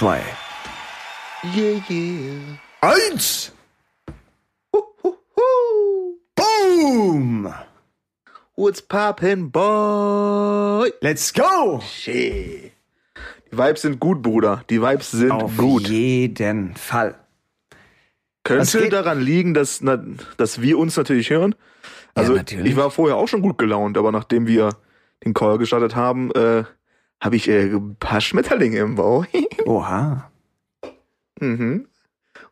Yeah. Zwei. Yeah, yeah. Eins. Huhu. Boom. What's poppin', boy? Let's go. Shit. Die Vibes sind gut, Bruder. Die Vibes sind Auf gut. jeden Fall. Könnte daran liegen, dass, na, dass wir uns natürlich hören. Also natürlich. ich war vorher auch schon gut gelaunt, aber nachdem wir den Call gestartet haben, äh, habe ich äh, ein paar Schmetterlinge im Bauch. Oha. mhm.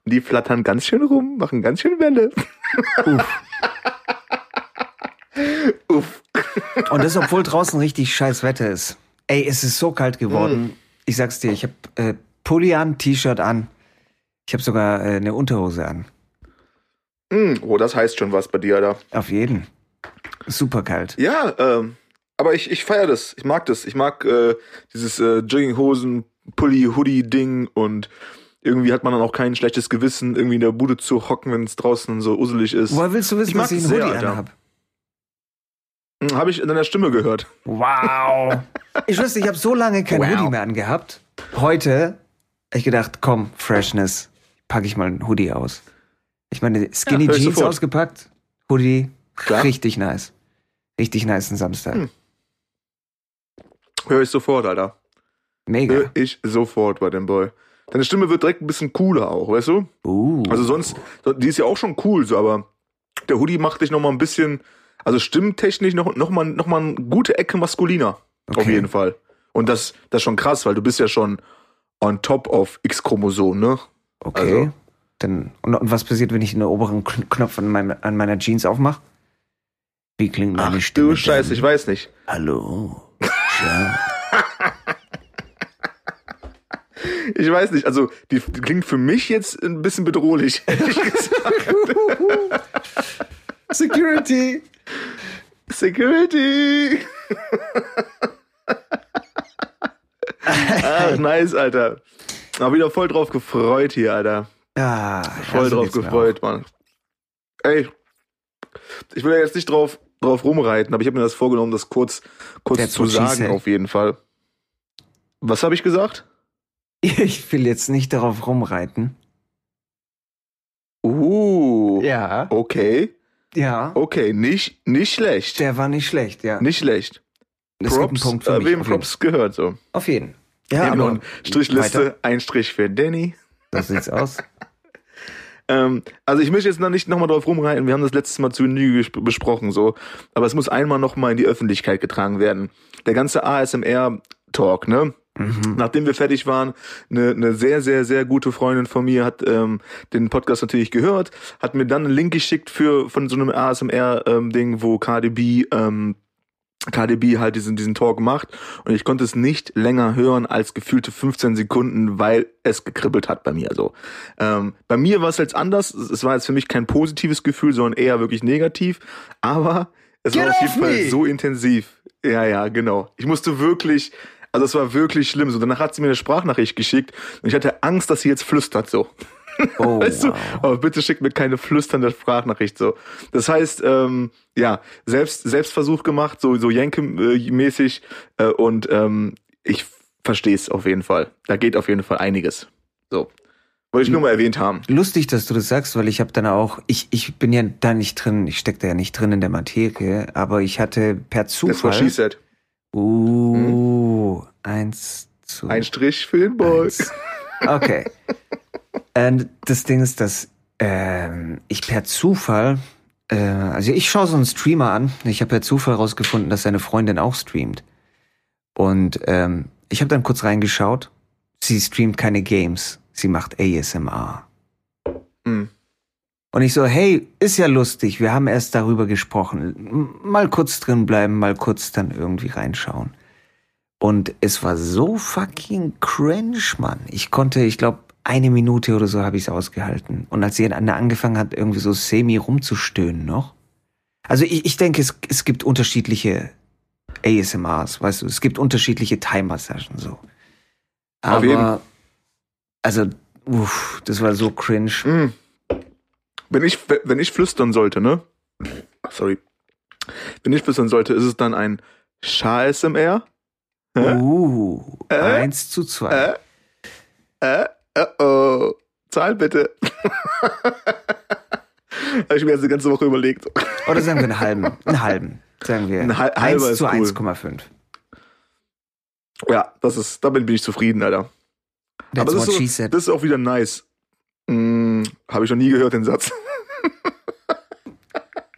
Und die flattern ganz schön rum, machen ganz schön Welle. Uff. Und das, obwohl draußen richtig scheiß Wetter ist. Ey, es ist so kalt geworden. Ich sag's dir, ich hab äh, Pulli an, T-Shirt an. Ich habe sogar äh, eine Unterhose an. Mm, oh, das heißt schon was bei dir, Alter. Auf jeden. Super kalt. Ja, ähm, aber ich, ich feiere das. Ich mag das. Ich mag äh, dieses äh, Jogginghosen, Pulli, Hoodie-Ding und irgendwie hat man dann auch kein schlechtes Gewissen, irgendwie in der Bude zu hocken, wenn es draußen so uselig ist. Woher willst du wissen, Ich mag was ich es in sehr, Hoodie Alter. anhab? Habe ich in deiner Stimme gehört. Wow. Ich wusste, ich habe so lange kein Wow. Hoodie mehr angehabt. Heute hab ich gedacht, komm, Freshness, packe ich mal ein Hoodie aus. Ich meine, Skinny Ja, Jeans sofort. ausgepackt, Hoodie, Klar. richtig nice. Richtig nice ein Samstag. Hm. Hör ich sofort, Alter. Mega. Hör ich sofort bei dem Boy. Deine Stimme wird direkt ein bisschen cooler auch, weißt du? Uh. Also sonst, die ist ja auch schon cool, so, aber der Hoodie macht dich noch mal ein bisschen, also stimmtechnisch noch, noch, mal, noch mal eine gute Ecke maskuliner. Auf Okay. jeden Fall. Und das, das ist schon krass, weil du bist ja schon on top of X-Chromosom, ne? okay. also- Dann, und, und was passiert, wenn ich den oberen Kn- Knopf an, meinem, an meiner Jeans aufmache? Wie klingt meine Ach Stimme? du Scheiße, ich denn? weiß nicht. Hallo. Tja. Ich weiß nicht, also die, klingt für mich jetzt ein bisschen bedrohlich, ehrlich gesagt. Security. Security! Ach, nice, Alter. Hab wieder voll drauf gefreut hier, Alter. Ah, Voll drauf gefreut, Mann. Ey, ich will ja jetzt nicht drauf, drauf rumreiten, aber ich habe mir das vorgenommen, das kurz, kurz That's zu sagen, auf jeden Fall. Was habe ich gesagt? Ich will jetzt nicht darauf rumreiten. Uh, Ja. okay, Ja. okay, nicht, nicht schlecht. Der war nicht schlecht, ja. Nicht schlecht. Einen Props, Punkt für äh, mich. wem jeden. Props gehört so. auf jeden. Ja, Eben aber Strichliste, weiter. ein Strich für Danny. So sieht's aus. Ähm, also ich möchte jetzt noch nicht nochmal drauf rumreiten, wir haben das letztes Mal zu Genüge besprochen, so. Aber es muss einmal nochmal in die Öffentlichkeit getragen werden. Der ganze ASMR-Talk, ne? Mhm. Nachdem wir fertig waren, eine, eine sehr, sehr, sehr gute Freundin von mir hat ähm, den Podcast natürlich gehört, hat mir dann einen Link geschickt für von so einem ASMR-Ding, ähm, wo KDB ähm, KDB halt diesen, diesen Talk macht und ich konnte es nicht länger hören als gefühlte 15 Sekunden, weil es gekribbelt hat bei mir. So. Ähm, bei mir war es jetzt anders. Es war jetzt für mich kein positives Gefühl, sondern eher wirklich negativ. Aber es Get war auf jeden off Fall me! so intensiv. Ja, ja, genau. Ich musste wirklich, also es war wirklich schlimm. So, danach hat sie mir eine Sprachnachricht geschickt und ich hatte Angst, dass sie jetzt flüstert so. Oh, Weißt du? wow. Aber bitte schick mir keine flüsternde Sprachnachricht so. Das heißt, ähm, ja, selbst Selbstversuch gemacht, so so Jenke-mäßig äh, und ähm, ich verstehe es auf jeden Fall. Da geht auf jeden Fall einiges. So. Wollte ich nur mal erwähnt haben. Lustig, dass du das sagst, weil ich habe dann auch, ich, ich bin ja da nicht drin, ich steck da ja nicht drin in der Materie, aber ich hatte per Das war Zufall. she said. Uh, eins zu Ein Strich für den Boy. eins. Okay. Und das Ding ist, dass ähm, ich per Zufall, äh, also ich schaue so einen Streamer an. Ich habe per Zufall rausgefunden, dass seine Freundin auch streamt. Und ähm, ich habe dann kurz reingeschaut. Sie streamt keine Games, sie macht ASMR. Hm. Und ich so, hey, ist ja lustig, wir haben erst darüber gesprochen. Mal kurz drin bleiben, mal kurz dann irgendwie reinschauen. Und es war so fucking cringe, Mann. Ich konnte, ich glaube, eine Minute oder so habe ich es ausgehalten. Und als sie dann angefangen hat, irgendwie so semi rumzustöhnen noch. Also ich, ich denke, es, es gibt unterschiedliche ASMRs, weißt du, es gibt unterschiedliche Thai-Massagen so. Auf jeden. Aber, also, uff, das war so cringe. Hm. Wenn ich, wenn ich flüstern sollte, ne? Sorry. Wenn ich flüstern sollte, ist es dann ein SMR? Uh, eins zu zwei. Äh, äh, oh. Zahl bitte. Habe ich mir jetzt die ganze Woche überlegt. Oder sagen wir einen halben. Einen halben. Sagen wir. Ein hal- 1 halber ist zu cool. 1,5. Ja, das ist, damit bin ich zufrieden, Alter. That's Aber das ist, so, das ist auch wieder nice. Hm, Habe ich noch nie gehört, den Satz.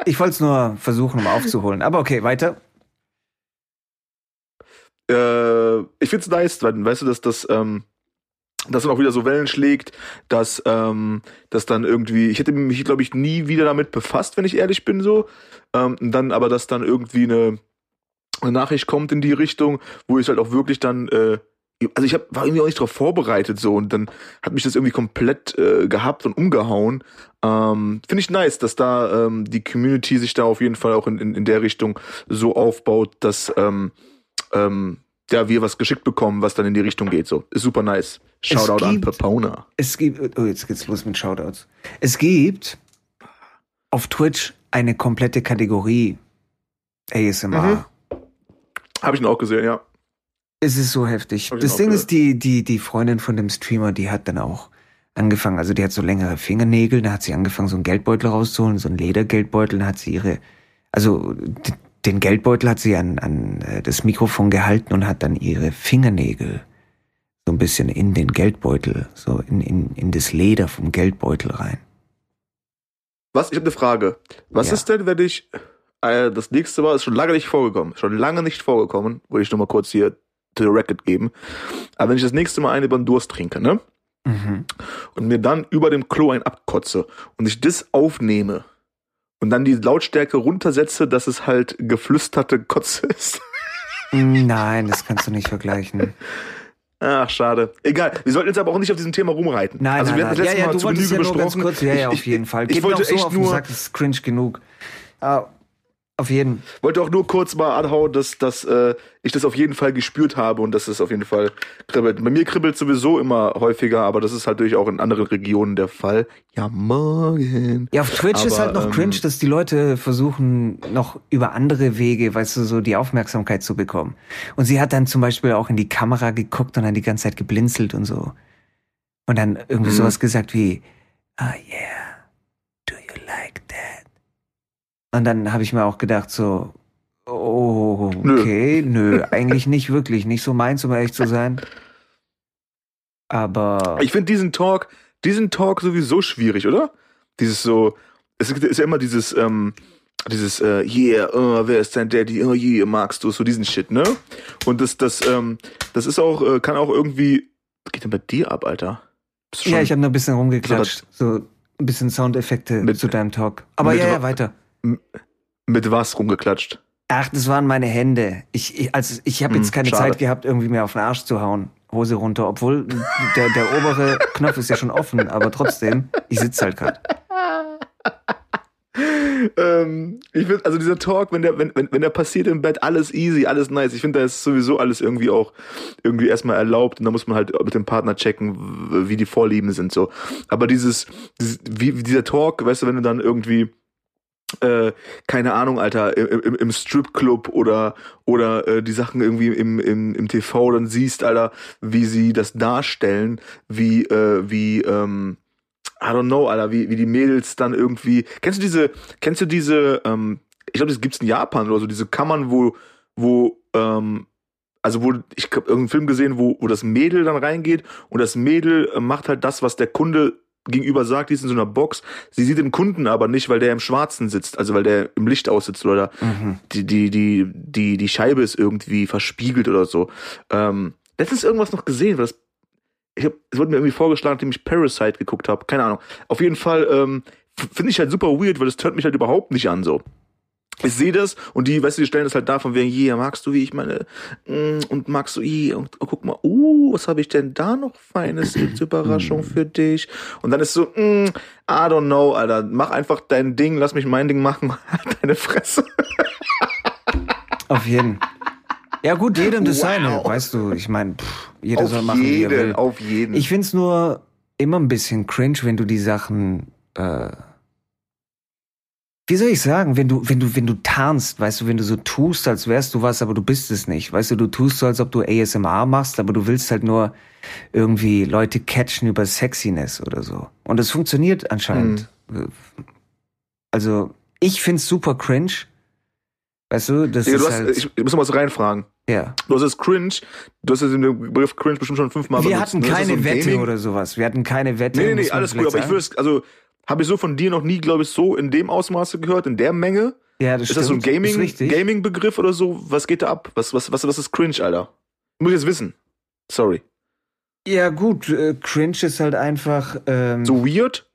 Ich wollte es nur versuchen, um aufzuholen. Aber okay, weiter. äh, ich find's nice, weil, weißt du, dass das, ähm, dass dann auch wieder so Wellen schlägt, dass, ähm, dass dann irgendwie, ich hätte mich, glaube ich, nie wieder damit befasst, wenn ich ehrlich bin, so. Ähm, dann aber, dass dann irgendwie eine, eine Nachricht kommt in die Richtung, wo ich halt auch wirklich dann, äh, also ich hab, war irgendwie auch nicht darauf vorbereitet so und dann hat mich das irgendwie komplett äh, gehabt und umgehauen. Ähm, Finde ich nice, dass da ähm, die Community sich da auf jeden Fall auch in, in, in der Richtung so aufbaut, dass ähm, ähm, ja, wir was geschickt bekommen, was dann in die Richtung geht. So, ist super nice. Shoutout an gibt- Pepona. Es gibt, oh, jetzt geht's los mit Shoutouts. Es gibt auf Twitch eine komplette Kategorie ASMR. Mhm. Habe ich ihn auch gesehen, ja. Es ist so heftig. Das Ding gehört. ist, die, die, die Freundin von dem Streamer, die hat dann auch angefangen, also die hat so längere Fingernägel, da hat sie angefangen, so einen Geldbeutel rauszuholen, so einen Ledergeldbeutel, dann hat sie ihre, also den Geldbeutel hat sie an, an äh, das Mikrofon gehalten und hat dann ihre Fingernägel so ein bisschen in den Geldbeutel, so in, in, in das Leder vom Geldbeutel rein. Was? Ich habe eine Frage. Was Ja. ist denn, wenn ich äh, das nächste Mal ist schon lange nicht vorgekommen, schon lange nicht vorgekommen, wollte ich nur mal kurz hier to the record geben. Aber wenn ich das nächste Mal eine über den Durst trinke, ne? Mhm. und mir dann über dem Klo ein abkotze und ich das aufnehme und dann die Lautstärke runtersetze, dass es halt geflüsterte Kotze ist. Nein, das kannst du nicht vergleichen. Ach, schade. Egal, wir sollten jetzt aber auch nicht auf diesem Thema rumreiten. Nein, also nein, wir nein. hatten das Ja, letzte ja, Mal du zu ja Genüge ganz besprochen. kurz. Ja, ja, Ich- auf jeden Fall. Ich, Geht wollte mir auch so echt nur, Sack, das ist cringe genug. Ah, auf jeden wollte auch nur kurz mal anhauen, dass, dass äh, ich das auf jeden Fall gespürt habe und dass es auf jeden Fall kribbelt. Bei mir kribbelt sowieso immer häufiger, aber das ist halt natürlich auch in anderen Regionen der Fall. Ja, morgen. Ja, auf Twitch ist Aber, halt noch ähm, cringe, dass die Leute versuchen, noch über andere Wege, weißt du, so die Aufmerksamkeit zu bekommen. Und sie hat dann zum Beispiel auch in die Kamera geguckt und dann die ganze Zeit geblinzelt und so. Und dann irgendwie Mhm. sowas gesagt wie, ah yeah, do you like that? Und dann habe ich mir auch gedacht so, oh, Nö. okay, nö, eigentlich nicht wirklich, nicht so meins, um ehrlich zu sein. Aber Ich finde diesen Talk, diesen Talk sowieso schwierig, oder? Dieses so, es ist ja immer dieses, ähm, dieses, äh, yeah, uh, wer ist dein Daddy, oh yeah, magst du, so diesen Shit, ne? Und das, das, ähm, das ist auch, äh, kann auch irgendwie, was geht denn bei dir ab, Alter? Ja, ich habe nur ein bisschen rumgeklatscht, so ein bisschen Soundeffekte Mit- zu deinem Talk. Aber mit ja, ja, weiter. Mit was rumgeklatscht? Ach, das waren meine Hände. Ich, ich, also ich habe Hm, jetzt keine schade. Zeit gehabt, irgendwie mir auf den Arsch zu hauen. Hose runter, obwohl der, der obere Knopf ist ja schon offen, aber trotzdem, ich sitze halt gerade. ähm, ich finde, also dieser Talk, wenn der, wenn, wenn, wenn der passiert im Bett, alles easy, alles nice. Ich finde, da ist sowieso alles irgendwie auch irgendwie erstmal erlaubt und da muss man halt mit dem Partner checken, wie die Vorlieben sind so. Aber dieses, dieses wie dieser Talk, weißt du, wenn du dann irgendwie äh, keine Ahnung, Alter, im, im, Stripclub oder oder äh, die Sachen irgendwie im, im, im TV dann siehst, Alter, wie sie das darstellen, wie äh, wie ähm, I don't know, Alter, wie, wie die Mädels dann irgendwie. Kennst du diese, kennst du diese, ähm, ich glaube, das gibt's in Japan oder so, diese Kammern, wo, wo, ähm, also wo, ich habe irgendeinen Film gesehen, wo, wo das Mädel dann reingeht und das Mädel äh, macht halt das, was der Kunde gegenüber sagt, die ist in so einer Box. Sie sieht den Kunden aber nicht, weil der im Schwarzen sitzt, also weil der im Licht aussitzt oder Mhm. die, die, die, die, die Scheibe ist irgendwie verspiegelt oder so. Ähm, letztens irgendwas noch gesehen, weil das, ich hab, es wurde mir irgendwie vorgeschlagen, nachdem ich Parasite geguckt habe. Keine Ahnung. Auf jeden Fall ähm, finde ich halt super weird, weil das hört mich halt überhaupt nicht an so. Ich sehe das und die, weißt du, die stellen das halt da von wegen, yeah, magst du, wie ich meine, mm, und magst du, yeah, und oh, guck mal, uh, was habe ich denn da noch Feines als Überraschung für dich? Und dann ist so, mm, I don't know, Alter, mach einfach dein Ding, lass mich mein Ding machen, halt deine Fresse. Auf jeden. Ja gut, jedem das Wow. seine, weißt du. Ich meine, jeder auf soll machen, wie er jeden, will. auf jeden. Ich find's nur immer ein bisschen cringe, wenn du die Sachen äh, wie soll ich sagen, wenn du, wenn du, wenn du tarnst, weißt du, wenn du so tust, als wärst du was, aber du bist es nicht. Weißt du, du tust so, als ob du ASMR machst, aber du willst halt nur irgendwie Leute catchen über Sexiness oder so. Und es funktioniert anscheinend. Mhm. Also, ich find's super cringe. Weißt du, das Digga, ist du hast, halt, ich, ich muss noch was reinfragen. ja. Du hast es cringe, du hast den Begriff cringe bestimmt schon fünfmal Wir benutzt. hatten ne? Das keine so Wette Gaming- oder sowas. Wir hatten keine Wette. Nee, nee, nee, alles gut, aber ich würde es, also, habe ich so von dir noch nie, glaube ich, so in dem Ausmaße gehört, in der Menge. Ja, das Ist das so ein stimmt. Gaming. Gaming-Begriff oder so? Was geht da ab? Was, was, was, was ist cringe, Alter? Muss ich jetzt wissen. Sorry. Ja, gut, äh, cringe ist halt einfach. Ähm, So weird?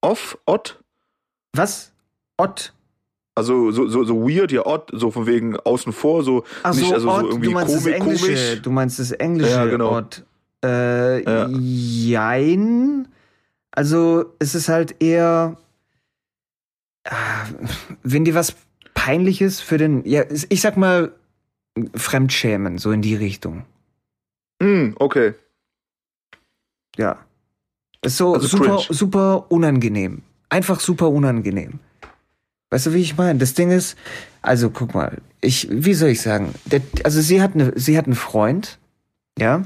Off? Odd? Was? Ott. Also so, so, so weird, ja, odd, so von wegen außen vor, so Ach nicht, so, also so Ott, irgendwie du meinst das komisch, Englische. komisch. Du meinst das Englische Ja, genau. Ott. Äh, Ja. jein. Also, es ist halt eher. ah, Wenn dir was Peinliches für den. Ja, ich sag mal, Fremdschämen, so in die Richtung. Hm, okay. Ja. Ist so Also super, cringe. super unangenehm. Einfach super unangenehm. Weißt du, wie ich meine? Das Ding ist, also guck mal, ich, wie soll ich sagen? Der, also sie hat eine, sie hat einen Freund, ja,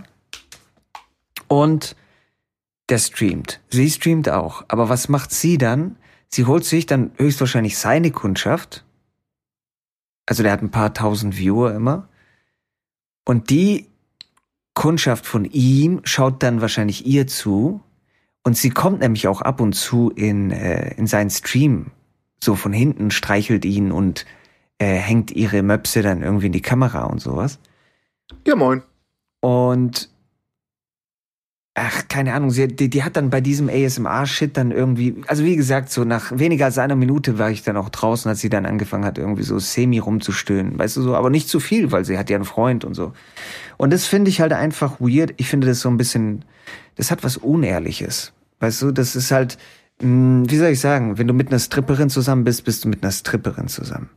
und der streamt. Sie streamt auch. Aber was macht sie dann? Sie holt sich dann höchstwahrscheinlich seine Kundschaft. Also der hat ein paar tausend Viewer immer. Und die Kundschaft von ihm schaut dann wahrscheinlich ihr zu. Und sie kommt nämlich auch ab und zu in, äh, in seinen Stream. So von hinten streichelt ihn und äh, hängt ihre Möpse dann irgendwie in die Kamera und sowas. Ja, moin. Und ach, keine Ahnung, sie, die, die hat dann bei diesem ASMR-Shit dann irgendwie, also wie gesagt, so nach weniger als einer Minute war ich dann auch draußen, als sie dann angefangen hat, irgendwie so semi rumzustöhnen, weißt du so, aber nicht zu viel, weil sie hat ja einen Freund und so. Und das finde ich halt einfach weird. Ich finde das so ein bisschen, das hat was Unehrliches. Weißt du, das ist halt, mh, wie soll ich sagen, wenn du mit einer Stripperin zusammen bist, bist du mit einer Stripperin zusammen.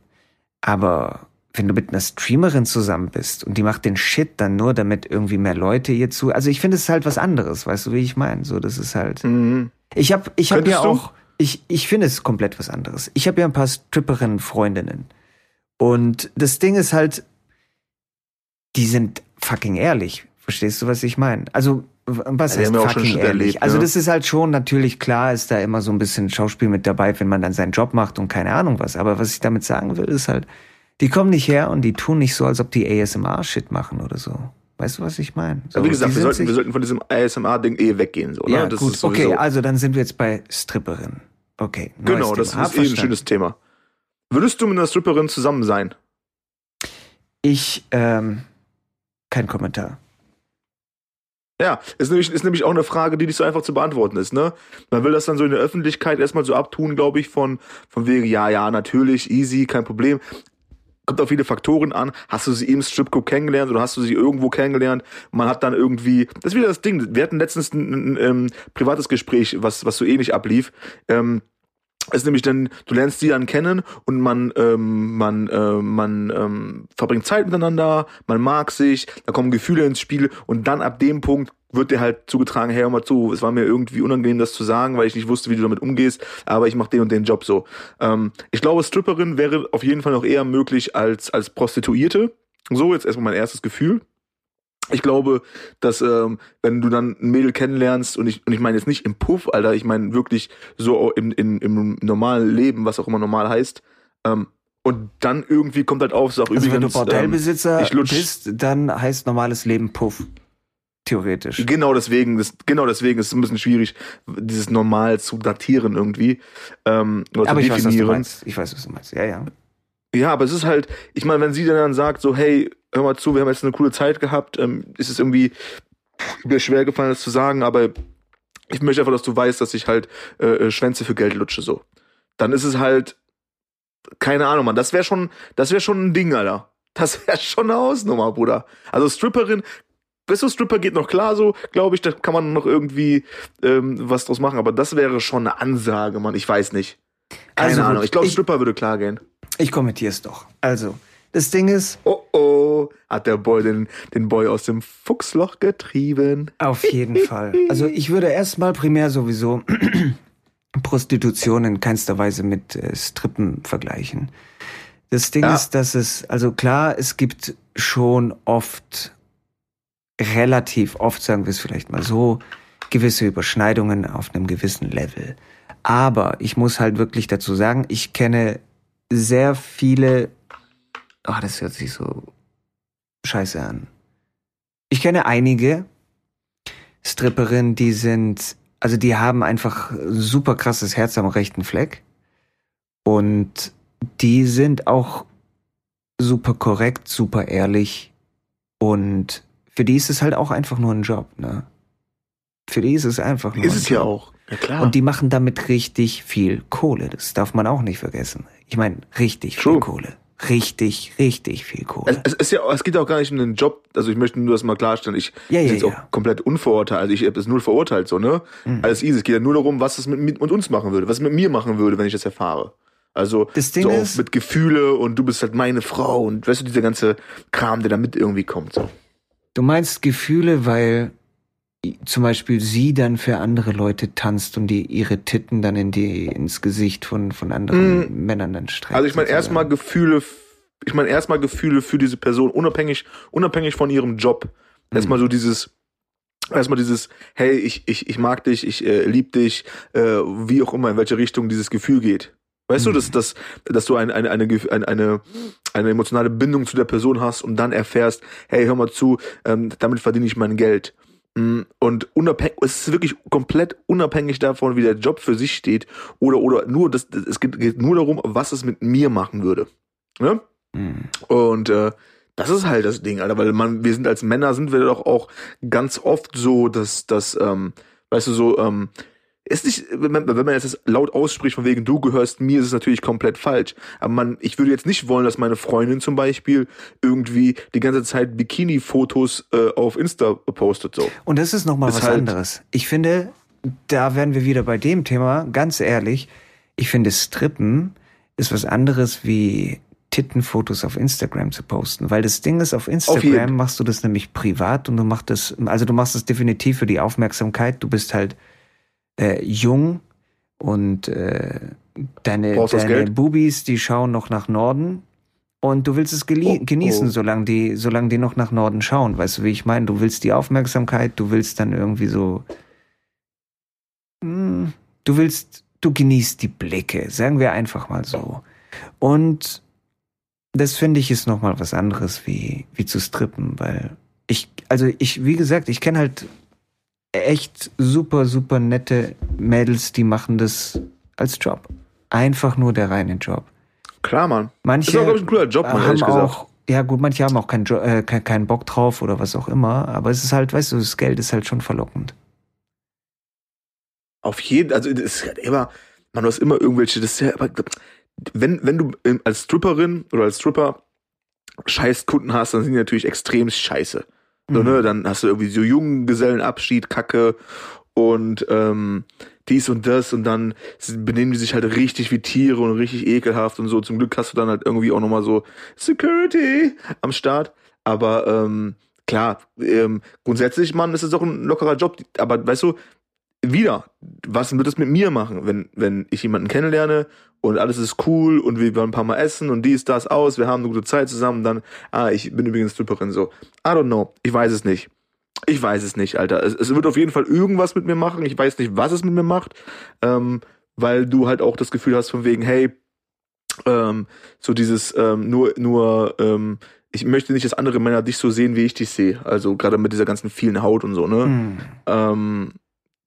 Aber wenn du mit einer Streamerin zusammen bist und die macht den Shit dann nur, damit irgendwie mehr Leute ihr zu. Also ich finde es halt was anderes, weißt du, wie ich meine? So, das ist halt. Mhm. Ich habe ich hab ja Könntest du? auch. Ich, ich finde es komplett was anderes. Ich habe ja ein paar Stripperinnen-Freundinnen. Und das Ding ist halt, die sind fucking ehrlich. Verstehst du, was ich meine? Also, was Ja, heißt auch fucking ehrlich? erlebt, also, ne? das ist halt schon natürlich klar, ist da immer so ein bisschen Schauspiel mit dabei, wenn man dann seinen Job macht und keine Ahnung was. Aber was ich damit sagen will, ist halt, die kommen nicht her und die tun nicht so, als ob die ASMR-Shit machen oder so. Weißt du, was ich meine? So, wie gesagt, wir sollten, wir sollten von diesem ASMR-Ding eh weggehen, so, ne? ja, das gut, okay, also dann sind wir jetzt bei Stripperin. Okay. Genau, das Thema. ist Ah, eh ein schönes Thema. Würdest du mit einer Stripperin zusammen sein? Ich, ähm, kein Kommentar. Ja, ist nämlich, ist nämlich auch eine Frage, die nicht so einfach zu beantworten ist, ne? Man will das dann so in der Öffentlichkeit erstmal so abtun, glaube ich, von, von wegen, ja, ja, natürlich, easy, kein Problem. Kommt auf viele Faktoren an. Hast du sie im Stripclub kennengelernt oder hast du sie irgendwo kennengelernt? Man hat dann irgendwie, das ist wieder das Ding. Wir hatten letztens ein, ein, ähm, privates Gespräch, was, was so ähnlich ablief. Ähm, ist nämlich dann, du lernst sie dann kennen und man, ähm, man, äh, man ähm, verbringt Zeit miteinander, man mag sich, da kommen Gefühle ins Spiel und dann ab dem Punkt wird dir halt zugetragen, hey, hör mal zu, es war mir irgendwie unangenehm, das zu sagen, weil ich nicht wusste, wie du damit umgehst, aber ich mache den und den Job so. Ähm, ich glaube, Stripperin wäre auf jeden Fall noch eher möglich als, als Prostituierte. So, jetzt erstmal mein erstes Gefühl. Ich glaube, dass ähm, wenn du dann ein Mädel kennenlernst und ich und ich meine jetzt nicht im Puff, Alter, ich meine wirklich so im, in, im normalen Leben, was auch immer normal heißt, ähm, und dann irgendwie kommt halt auf, sag Also wenn du übrigens, Bordellbesitzer lutsch- bist, dann heißt normales Leben Puff. Theoretisch. ähm, genau deswegen, das, genau deswegen ist es ein bisschen schwierig, dieses normal zu datieren irgendwie ähm, oder Aber zu ich weiß, was du meinst. Ich weiß, was du meinst. Ja, ja. Ja, aber es ist halt, ich meine, wenn sie dann sagt, so, hey, hör mal zu, wir haben jetzt eine coole Zeit gehabt, ähm, ist es irgendwie mir schwer gefallen, das zu sagen, aber ich möchte einfach, dass du weißt, dass ich halt äh, äh, Schwänze für Geld lutsche, so. Dann ist es halt, keine Ahnung, Mann, das wäre schon, das wäre schon ein Ding, Alter. Das wäre schon eine Hausnummer, Bruder. Also Stripperin, weißt du, Stripper geht noch klar so, glaube ich, da kann man noch irgendwie ähm, was draus machen, aber das wäre schon eine Ansage, Mann, ich weiß nicht. Keine Also Ahnung, ich glaube, Stripper würde klar gehen. Ich kommentiere es doch. Also, das Ding ist, Oh oh, hat der Boy den, den Boy aus dem Fuchsloch getrieben. auf jeden Fall. Also ich würde erstmal primär sowieso Prostitution in keinster Weise mit äh, Strippen vergleichen. Das Ding Ja. ist, dass es, also klar, es gibt schon oft, relativ oft, sagen wir es vielleicht mal so, gewisse Überschneidungen auf einem gewissen Level. Aber ich muss halt wirklich dazu sagen, ich kenne sehr viele, oh, das hört sich so scheiße an. Ich kenne einige Stripperinnen, die sind, also die haben einfach super krasses Herz am rechten Fleck. Und die sind auch super korrekt, super ehrlich. Und für die ist es halt auch einfach nur ein Job, ne? Für die ist es einfach nur Ist ein es ja auch. Ja, klar. Und die machen damit richtig viel Kohle. Das darf man auch nicht vergessen. Ich meine, richtig viel True. Kohle. Richtig, richtig viel es, Kohle. es, ist ja, es geht auch gar nicht um den Job. Also ich möchte nur das mal klarstellen. Ich Ja, ja, bin jetzt auch komplett unverurteilt. Also ich habe es null verurteilt, so, ne? Mhm. Alles easy. Es geht ja nur darum, was es mit, mit, uns machen würde, was es mit mir machen würde, wenn ich das erfahre. Also Das Ding so ist- mit Gefühle und du bist halt meine Frau und weißt du, dieser ganze Kram, der da mit irgendwie kommt. So. Du meinst Gefühle, weil zum Beispiel sie dann für andere Leute tanzt und die ihre Titten dann in die ins Gesicht von von anderen Männern dann streckt. Also ich meine erstmal Gefühle, ich meine erstmal Gefühle für diese Person, unabhängig, unabhängig von ihrem Job. Erstmal so dieses, erstmal dieses, hey, ich, ich, ich mag dich, ich äh, lieb dich, äh, wie auch immer, in welche Richtung dieses Gefühl geht. Weißt du, dass, dass, dass du ein, eine, eine, eine, eine emotionale Bindung zu der Person hast und dann erfährst, hey, hör mal zu, ähm, damit verdiene ich mein Geld. Mm, Und unabhängig, es ist wirklich komplett unabhängig davon, wie der Job für sich steht, oder, oder nur, das, das- es geht, geht nur darum, was es mit mir machen würde. Ne? Mhm. Und äh, das ist halt das Ding, Alter, weil man, wir sind als Männer, sind wir doch auch ganz oft so, dass, dass ähm, weißt du, so, ähm, ist nicht, wenn man, wenn man jetzt das laut ausspricht, von wegen du gehörst mir, ist es natürlich komplett falsch. Aber man, ich würde jetzt nicht wollen, dass meine Freundin zum Beispiel irgendwie die ganze Zeit Bikini-Fotos äh, auf Insta postet, so. Und das ist nochmal was halt- anderes. Ich finde, da wären wir wieder bei dem Thema, ganz ehrlich, ich finde Strippen ist was anderes wie Tittenfotos auf Instagram zu posten. Weil das Ding ist, auf Instagram jeden. machst du das nämlich privat und du machst das, also du machst es definitiv für die Aufmerksamkeit. Du bist halt äh, jung und äh, deine, Brauchst deine? Bubis, die schauen noch nach Norden. Und du willst es gelie- Oh, genießen, oh. solange die, solange die noch nach Norden schauen. Weißt du, wie ich meine? Du willst die Aufmerksamkeit, du willst dann irgendwie so. Hm, Du willst, du genießt die Blicke, sagen wir einfach mal so. Und das finde ich ist nochmal was anderes wie, wie zu strippen, weil ich, also ich, wie gesagt, ich kenne halt echt super, super nette Mädels, die machen das als Job. Einfach nur der reine Job. Klar, Mann. Manche Ist auch, glaube ich, ein cooler Job, Mann, haben auch, ja gut, manche haben auch keinen jo äh, kein- keinen Bock drauf oder was auch immer, aber es ist halt, weißt du, das Geld ist halt schon verlockend. Auf jeden, also das ist halt immer, man, du hast immer irgendwelche, das ist ja, aber wenn, wenn du als Stripperin oder als Stripper scheiß Kunden hast, dann sind die natürlich extrem scheiße. So, Mhm. ne? Dann hast du irgendwie so Junggesellenabschied, Kacke und ähm, dies und das und dann benehmen die sich halt richtig wie Tiere und richtig ekelhaft und so. Zum Glück hast du dann halt irgendwie auch nochmal so Security am Start. Aber ähm, klar, ähm, grundsätzlich, Mann, ist es doch ein lockerer Job. Aber weißt du, wieder, was wird das mit mir machen, wenn, wenn ich jemanden kennenlerne und alles ist cool und wir wollen ein paar Mal essen und dies, das aus, wir haben eine gute Zeit zusammen, dann, ah, ich bin übrigens Stripperin, so. I don't know, ich weiß es nicht. Ich weiß es nicht, Alter. Es, es wird auf jeden Fall irgendwas mit mir machen. Ich weiß nicht, was es mit mir macht, ähm, weil du halt auch das Gefühl hast von wegen, hey, ähm, so dieses ähm, nur, nur, ähm, ich möchte nicht, dass andere Männer dich so sehen, wie ich dich sehe. Also gerade mit dieser ganzen vielen Haut und so, ne? Mhm. ähm,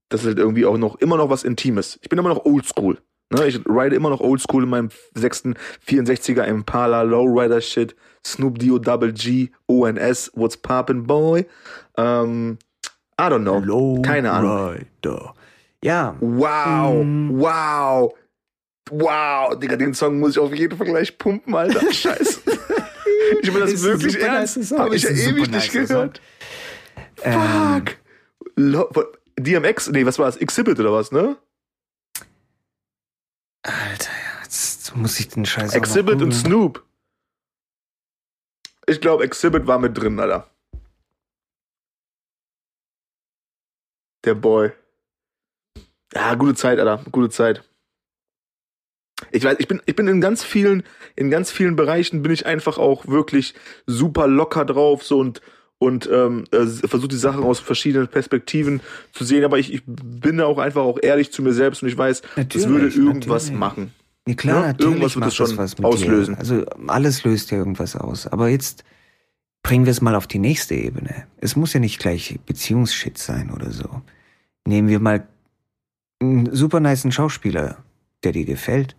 das ist halt irgendwie auch noch immer noch was Intimes. Ich bin immer noch oldschool. Ne? Ich ride immer noch oldschool in meinem sechsten 64er Impala Lowrider Shit, Snoop Dio Double G, ONS, What's Poppin' Boy. Ähm, I don't know. Keine Ahnung. Rider. Ja, Wow, Mm. wow, wow. Digga, den Song muss ich auf jeden Fall gleich pumpen, Alter. Scheiße. ich meine das Ist wirklich ernst. Song. Habe ich ja ewig super nicht gehört. Ähm, Fuck. Lo DMX, nee, was war das? Exhibit oder was, ne? Alter, jetzt muss ich den Scheiß Exhibit und. Snoop. Ich glaube, Exhibit war mit drin, Alter. Der Boy. Ja, gute Zeit, Alter, gute Zeit. Ich weiß, ich bin, ich bin in ganz vielen, in ganz vielen Bereichen bin ich einfach auch wirklich super locker drauf, so und, und ähm, äh, versuche die Sachen aus verschiedenen Perspektiven zu sehen, aber ich, ich bin da auch einfach auch ehrlich zu mir selbst und ich weiß, Natürlich, das würde irgendwas natürlich. machen. Ja, klar, Ja, natürlich irgendwas wird das schon was auslösen. Dir. Also alles löst ja irgendwas aus. Aber jetzt bringen wir es mal auf die nächste Ebene. Es muss ja nicht gleich Beziehungsshit sein oder so. Nehmen wir mal einen super niceen Schauspieler, der dir gefällt.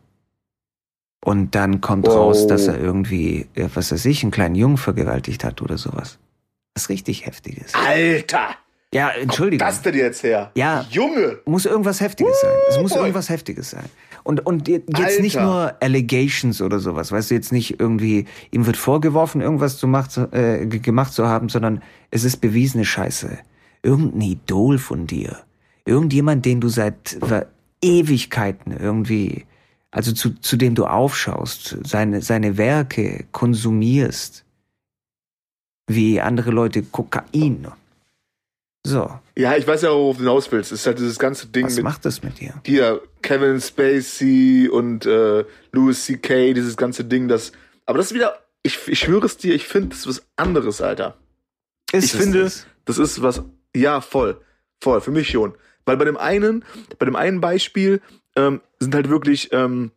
Und dann kommt Oh. raus, dass er irgendwie, was weiß ich, einen kleinen Jungen vergewaltigt hat oder sowas. Was richtig heftiges. Alter! Ja, Wo Entschuldigung. das denn jetzt her? Ja. Junge! Muss irgendwas Heftiges sein. Es muss boy. irgendwas Heftiges sein. Und, und je- jetzt nicht Alter. nur Allegations oder sowas, weißt du, jetzt nicht irgendwie, ihm wird vorgeworfen, irgendwas zu macht, äh, ge- gemacht zu haben, sondern es ist bewiesene Scheiße. Irgendein Idol von dir. Irgendjemand, den du seit Ewigkeiten irgendwie, also zu, zu dem du aufschaust, seine, seine Werke konsumierst. Wie andere Leute Kokain. So, Ja, ich weiß ja, worauf du hinaus willst. Es ist halt dieses ganze Ding was mit macht das mit dir? hier Kevin Spacey und äh, Louis C.K., dieses ganze Ding, das. Aber das ist wieder, ich, ich schwöre es dir, ich finde, das ist was anderes, Alter. Ist ich finde, das? das ist was, ja, voll. Voll, für mich schon. Weil bei dem einen, bei dem einen Beispiel ähm, sind halt wirklich ähm,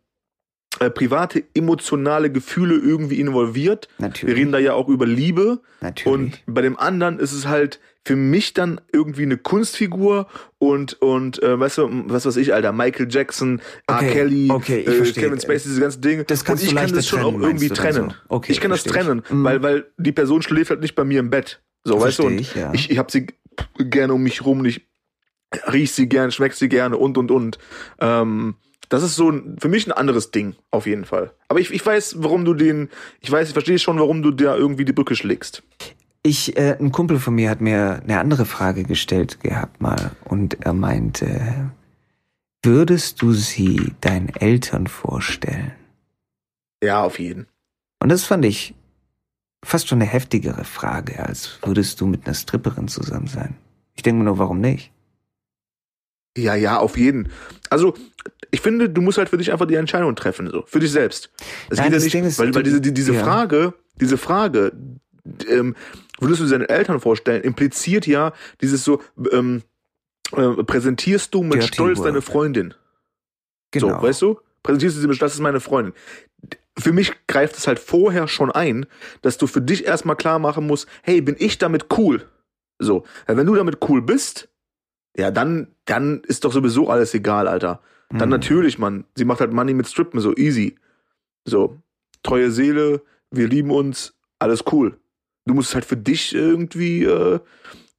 äh, private, emotionale Gefühle irgendwie involviert. Wir Natürlich. reden da ja auch über Liebe. Natürlich. Und bei dem anderen ist es halt für mich dann irgendwie eine Kunstfigur und und äh, weißt du, was weiß ich, Alter, Michael Jackson, R. Okay, Kelly, okay, ich äh, verstehe. Kevin Spacey, diese ganzen Dinge. Das kannst und ich kann das schon auch trennen, irgendwie du dann trennen. so? Okay, ich kann das verstehe ich. trennen, Mhm. weil weil die Person schläft halt nicht bei mir im Bett. So, weißt du, und ich, ja. ich, ich habe sie gerne um mich rum ich riech sie gern, schmeck sie gerne und und und. Ähm, das ist so ein, für mich ein anderes Ding, auf jeden Fall. Aber ich, ich weiß, warum du den, ich weiß, ich verstehe schon, warum du da irgendwie die Brücke schlägst. Ich, äh, ein Kumpel von mir hat mir eine andere Frage gestellt gehabt mal und er meinte, würdest du sie deinen Eltern vorstellen? Ja, auf jeden. Und das fand ich fast schon eine heftigere Frage, als würdest du mit einer Stripperin zusammen sein. Ich denke mir nur, warum nicht? Ja, ja, auf jeden. Also, ich finde, du musst halt für dich einfach die Entscheidung treffen, so. Für dich selbst. Es Nein, geht ja das nicht, Ding ist, weil, weil diese, die, diese ja. Frage, diese Frage, ähm, würdest du deine Eltern vorstellen, impliziert ja dieses so, ähm, äh, präsentierst du mit Stolz deine Freundin. Genau. So, weißt du? Präsentierst du sie mit, das ist meine Freundin. Für mich greift es halt vorher schon ein, dass du für dich erstmal klar machen musst, hey, bin ich damit cool? So, weil wenn du damit cool bist, ja, dann, dann ist doch sowieso alles egal, Alter. Dann Mhm. natürlich, Mann. Sie macht halt Money mit Strippen, so easy. So, treue Seele, wir lieben uns, alles cool. Du musst es halt für dich irgendwie, äh,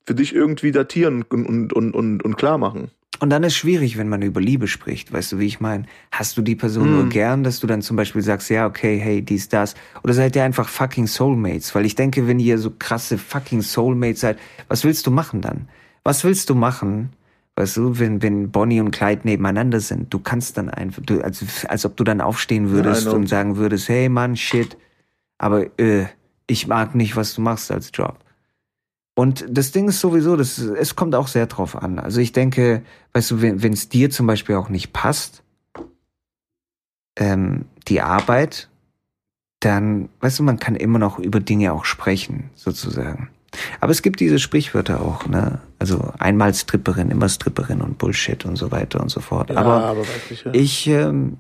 für dich irgendwie datieren und, und, und, und, und klar machen. Und dann ist schwierig, wenn man über Liebe spricht, weißt du, wie ich meine? Hast du die Person nur Hm. gern, dass du dann zum Beispiel sagst, ja, okay, hey, dies, das? Oder seid ihr einfach fucking Soulmates? Weil ich denke, wenn ihr so krasse fucking Soulmates seid, was willst du machen dann? Was willst du machen, weißt du, wenn, wenn Bonnie und Clyde nebeneinander sind? Du kannst dann einfach, du, als, als ob du dann aufstehen würdest Ja, und sagen würdest, hey Mann, shit, aber äh, ich mag nicht, was du machst als Job. Und das Ding ist sowieso, das, es kommt auch sehr drauf an. Also ich denke, weißt du, wenn es dir zum Beispiel auch nicht passt, ähm, die Arbeit, dann, weißt du, man kann immer noch über Dinge auch sprechen, sozusagen. Aber es gibt diese Sprichwörter auch, ne? Also einmal Stripperin, immer Stripperin und Bullshit und so weiter und so fort. aber wirklich, ja. ich, ähm,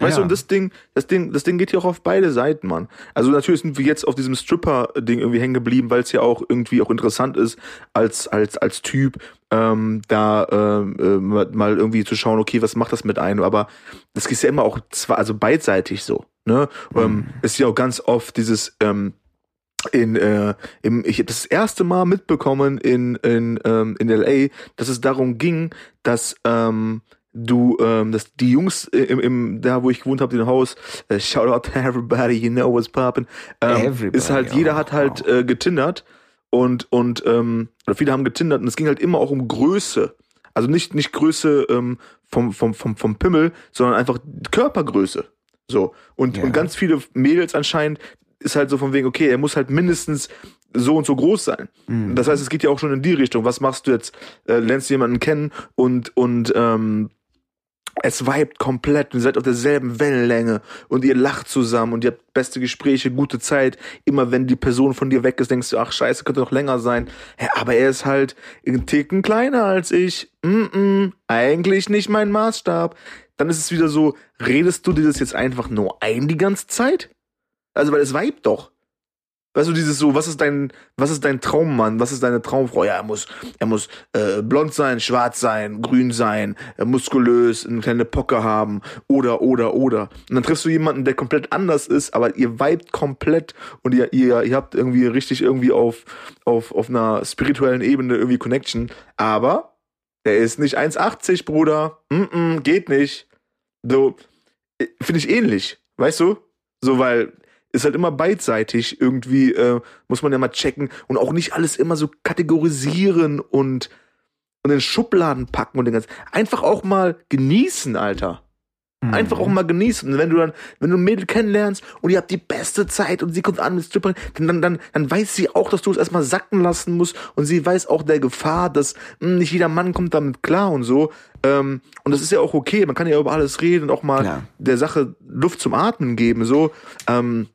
Weißt ja. du, und das Ding, das Ding, das Ding geht ja auch auf beide Seiten, Mann. Also natürlich sind wir jetzt auf diesem Stripper-Ding irgendwie hängen geblieben, weil es ja auch irgendwie auch interessant ist, als, als, als Typ, ähm, da ähm, äh, mal irgendwie zu schauen, okay, was macht das mit einem? Aber das ist ja immer auch zwar, also beidseitig so, ne? Ähm, ist ja auch ganz oft dieses, ähm, in äh, im, ich habe das erste Mal mitbekommen in in ähm, in LA, dass es darum ging, dass ähm, du ähm, dass die Jungs im, im da wo ich gewohnt habe, in dem Haus, äh, shout out to everybody, you know what's poppin, ähm, Everybody, ist halt jeder oh, hat halt wow. äh, getindert und und ähm, oder viele haben getindert und es ging halt immer auch um Größe. Also nicht nicht Größe ähm, vom vom vom vom Pimmel, sondern einfach Körpergröße. So und Ja. und ganz viele Mädels anscheinend ist halt so von wegen, okay, er muss halt mindestens so und so groß sein. Mhm. Das heißt, es geht ja auch schon in die Richtung. Was machst du jetzt? Äh, lernst du jemanden kennen und und ähm, es vibet komplett und ihr seid auf derselben Wellenlänge und ihr lacht zusammen und ihr habt beste Gespräche, gute Zeit. Immer wenn die Person von dir weg ist, denkst du, ach scheiße, könnte noch länger sein. Ja, aber er ist halt einen Ticken kleiner als ich. Mm -mm, eigentlich nicht mein Maßstab. Dann ist es wieder so, redest du dir das jetzt einfach nur ein die ganze Zeit? Also, weil es vibet doch. Weißt du, dieses so, was ist dein, was ist dein Traummann, was ist deine Traumfrau? Ja, er muss, er muss äh, blond sein, schwarz sein, grün sein, äh, muskulös, eine kleine Pocke haben, oder, oder, oder. Und dann triffst du jemanden, der komplett anders ist, aber ihr vibet komplett und ihr, ihr, ihr habt irgendwie richtig irgendwie auf, auf, auf einer spirituellen Ebene irgendwie Connection. Aber der ist nicht 1,80, Bruder. Mm -mm, geht nicht. So, äh, finde ich ähnlich, weißt du? So, weil ist halt immer beidseitig. Irgendwie äh, muss man ja mal checken und auch nicht alles immer so kategorisieren und, und in Schubladen packen und den ganzen. Einfach auch mal genießen, Alter. Mhm. Einfach auch mal genießen. Und wenn du dann, wenn du ein Mädel kennenlernst und ihr habt die beste Zeit und sie kommt an mit Strippern, dann, dann, dann, dann weiß sie auch, dass du es erstmal sacken lassen musst und sie weiß auch der Gefahr, dass mh, nicht jeder Mann kommt damit klar und so. Ähm, und das ist ja auch okay. Man kann ja über alles reden und auch mal Klar. der Sache Luft zum Atmen geben, so. Ähm,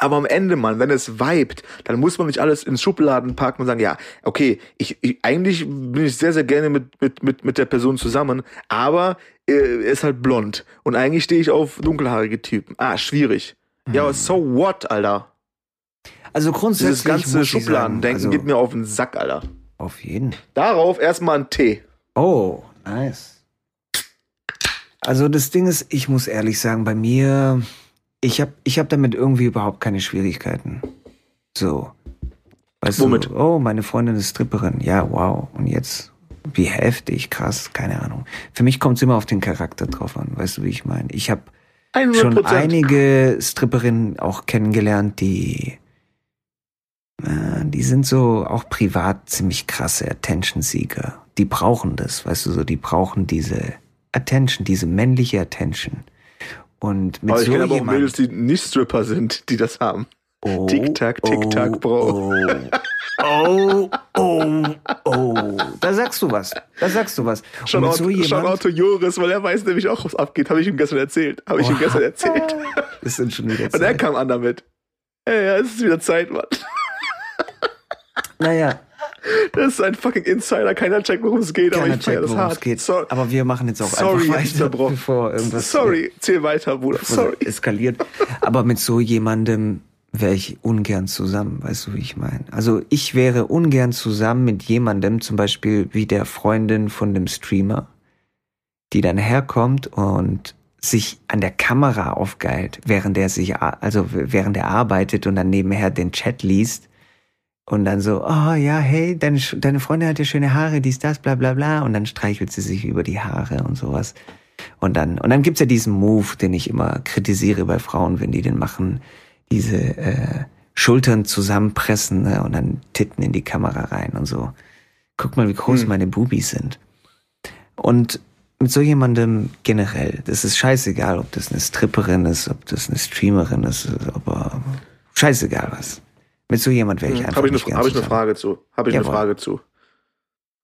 aber am Ende, Mann, wenn es vibet, dann muss man nicht alles in Schubladen packen und sagen, ja, okay, ich, ich eigentlich bin ich sehr, sehr gerne mit, mit, mit, mit der Person zusammen, aber äh, er ist halt blond. Und eigentlich stehe ich auf dunkelhaarige Typen. Ah, schwierig. Ja, aber so what, Alter? Also grundsätzlich Dieses ganze Schubladendenken also, geht mir auf den Sack, Alter. auf jeden. Darauf erstmal ein Tee. Oh, nice. Also das Ding ist, ich muss ehrlich sagen, bei mir, ich habe ich hab damit irgendwie überhaupt keine Schwierigkeiten. So. Weißt Womit? du, oh, meine Freundin ist Stripperin. Ja, wow. Und jetzt, wie heftig, krass, keine Ahnung. Für mich kommt es immer auf den Charakter drauf an, weißt du, wie ich meine? Ich habe 100%. schon einige Stripperinnen auch kennengelernt, die äh, die sind so auch privat ziemlich krasse Attention-Seeker. Die brauchen das, weißt du so, die brauchen diese Attention, diese männliche Attention. Und mit Aber ich so kenne aber auch jemand, Mädels, die nicht Stripper sind, die das haben. oh, Tick-Tack, Tick-Tack, oh, Bro. Oh, oh, oh. Da sagst du was. Da sagst du was. Schon out, so jemand, Joris, weil er weiß nämlich auch, was abgeht. Habe ich ihm gestern erzählt. Habe ich ihm gestern erzählt. das sind schon wieder Und er Zeit. kam an damit. Ja, ja, es ist wieder Zeit, Mann. Naja, Das ist ein fucking Insider. Keiner checkt, worum es geht, aber keiner ich feier checkt, das hart. geht. So, Aber wir machen jetzt auch Sorry, einfach ich weiter, bevor irgendwas sorry, zähl weiter, Bruder. Sorry. es eskaliert. Aber mit so jemandem wäre ich ungern zusammen, weißt du, wie ich meine? Also ich wäre ungern zusammen mit jemandem, zum Beispiel wie der Freundin von dem Streamer, die dann herkommt und sich an der Kamera aufgeilt, während er sich, also während er arbeitet und dann nebenher den Chat liest und dann so, oh ja, hey, deine, deine Freundin hat ja schöne Haare, dies, das, bla bla bla und dann streichelt sie sich über die Haare und sowas. Und dann, und dann gibt's ja diesen Move, den ich immer kritisiere bei Frauen, wenn die den machen, diese äh, Schultern zusammenpressen ne, und dann Titten in die Kamera rein und so. Guck mal, wie groß Hm. meine Bubis sind. Und mit so jemandem generell, das ist scheißegal, ob das eine Stripperin ist, ob das eine Streamerin ist, aber scheißegal was. Mit so jemand wäre ich einfach Habe ich, nicht eine, hab ich eine. Frage zu. Habe ich eine Jawohl. Frage zu.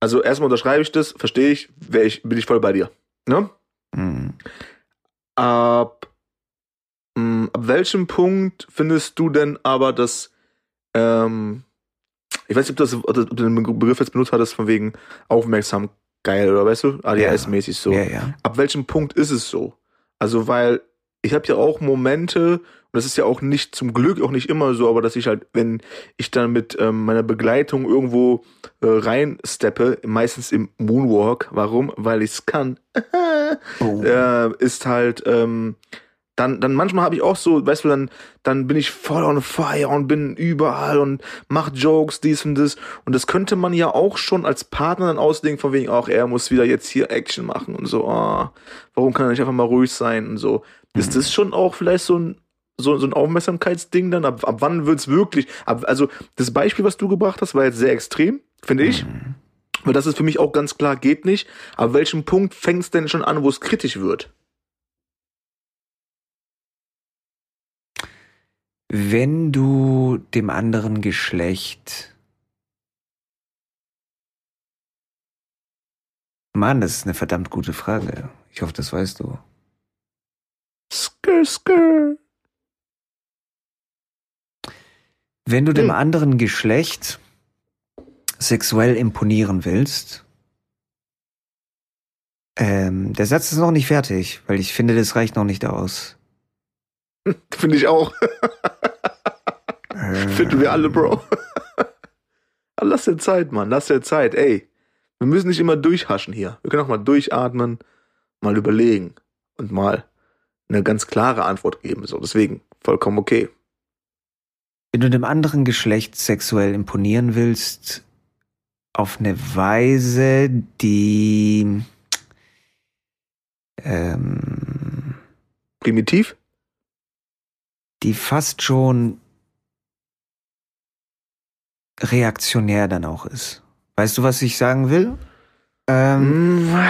Also erstmal unterschreibe ich das, verstehe ich, ich, bin ich voll bei dir. Ne? Mhm. Ab, mh, ab welchem Punkt findest du denn aber, dass, ähm, ich weiß nicht, ob, das, ob du den Begriff jetzt benutzt hattest, von wegen aufmerksam geil oder weißt du, ADHS-mäßig so. Ja, ja. Ab welchem Punkt ist es so? Also, weil ich habe ja auch Momente, und das ist ja auch nicht zum Glück auch nicht immer so, aber dass ich halt, wenn ich dann mit ähm, meiner Begleitung irgendwo äh, reinsteppe, meistens im Moonwalk, warum? Weil ich es kann, Oh. äh, ist halt, ähm, dann, dann manchmal habe ich auch so, weißt du, dann, dann bin ich voll on fire und bin überall und mach Jokes, dies und das. Und das könnte man ja auch schon als Partner dann auslegen, von wegen, auch er muss wieder jetzt hier Action machen und so, ah, warum kann er nicht einfach mal ruhig sein und so. Ist das schon auch vielleicht so ein, so, so ein Aufmerksamkeitsding dann? Ab, ab wann wird's wirklich? Ab, also, das Beispiel, was du gebracht hast, war jetzt sehr extrem, finde ich. Mhm. Weil das ist für mich auch ganz klar, geht nicht. Aber welchem Punkt fängt's denn schon an, wo es kritisch wird? Wenn du dem anderen Geschlecht. Mann, das ist eine verdammt gute Frage. Ich hoffe, das weißt du. Skr, skr. Wenn du dem Hm. anderen Geschlecht sexuell imponieren willst, ähm, der Satz ist noch nicht fertig, weil ich finde, das reicht noch nicht aus. Finde ich auch. Finden wir alle, Bro. Aber Lass dir Zeit, Mann. Lass dir Zeit. Ey, wir müssen nicht immer durchhaschen hier. Wir können auch mal durchatmen, mal überlegen und mal eine ganz klare Antwort geben. So, deswegen vollkommen okay. Wenn du dem anderen Geschlecht sexuell imponieren willst, auf eine Weise, die ähm, Primitiv? die fast schon reaktionär dann auch ist. Weißt du, was ich sagen will? Ähm, Hm,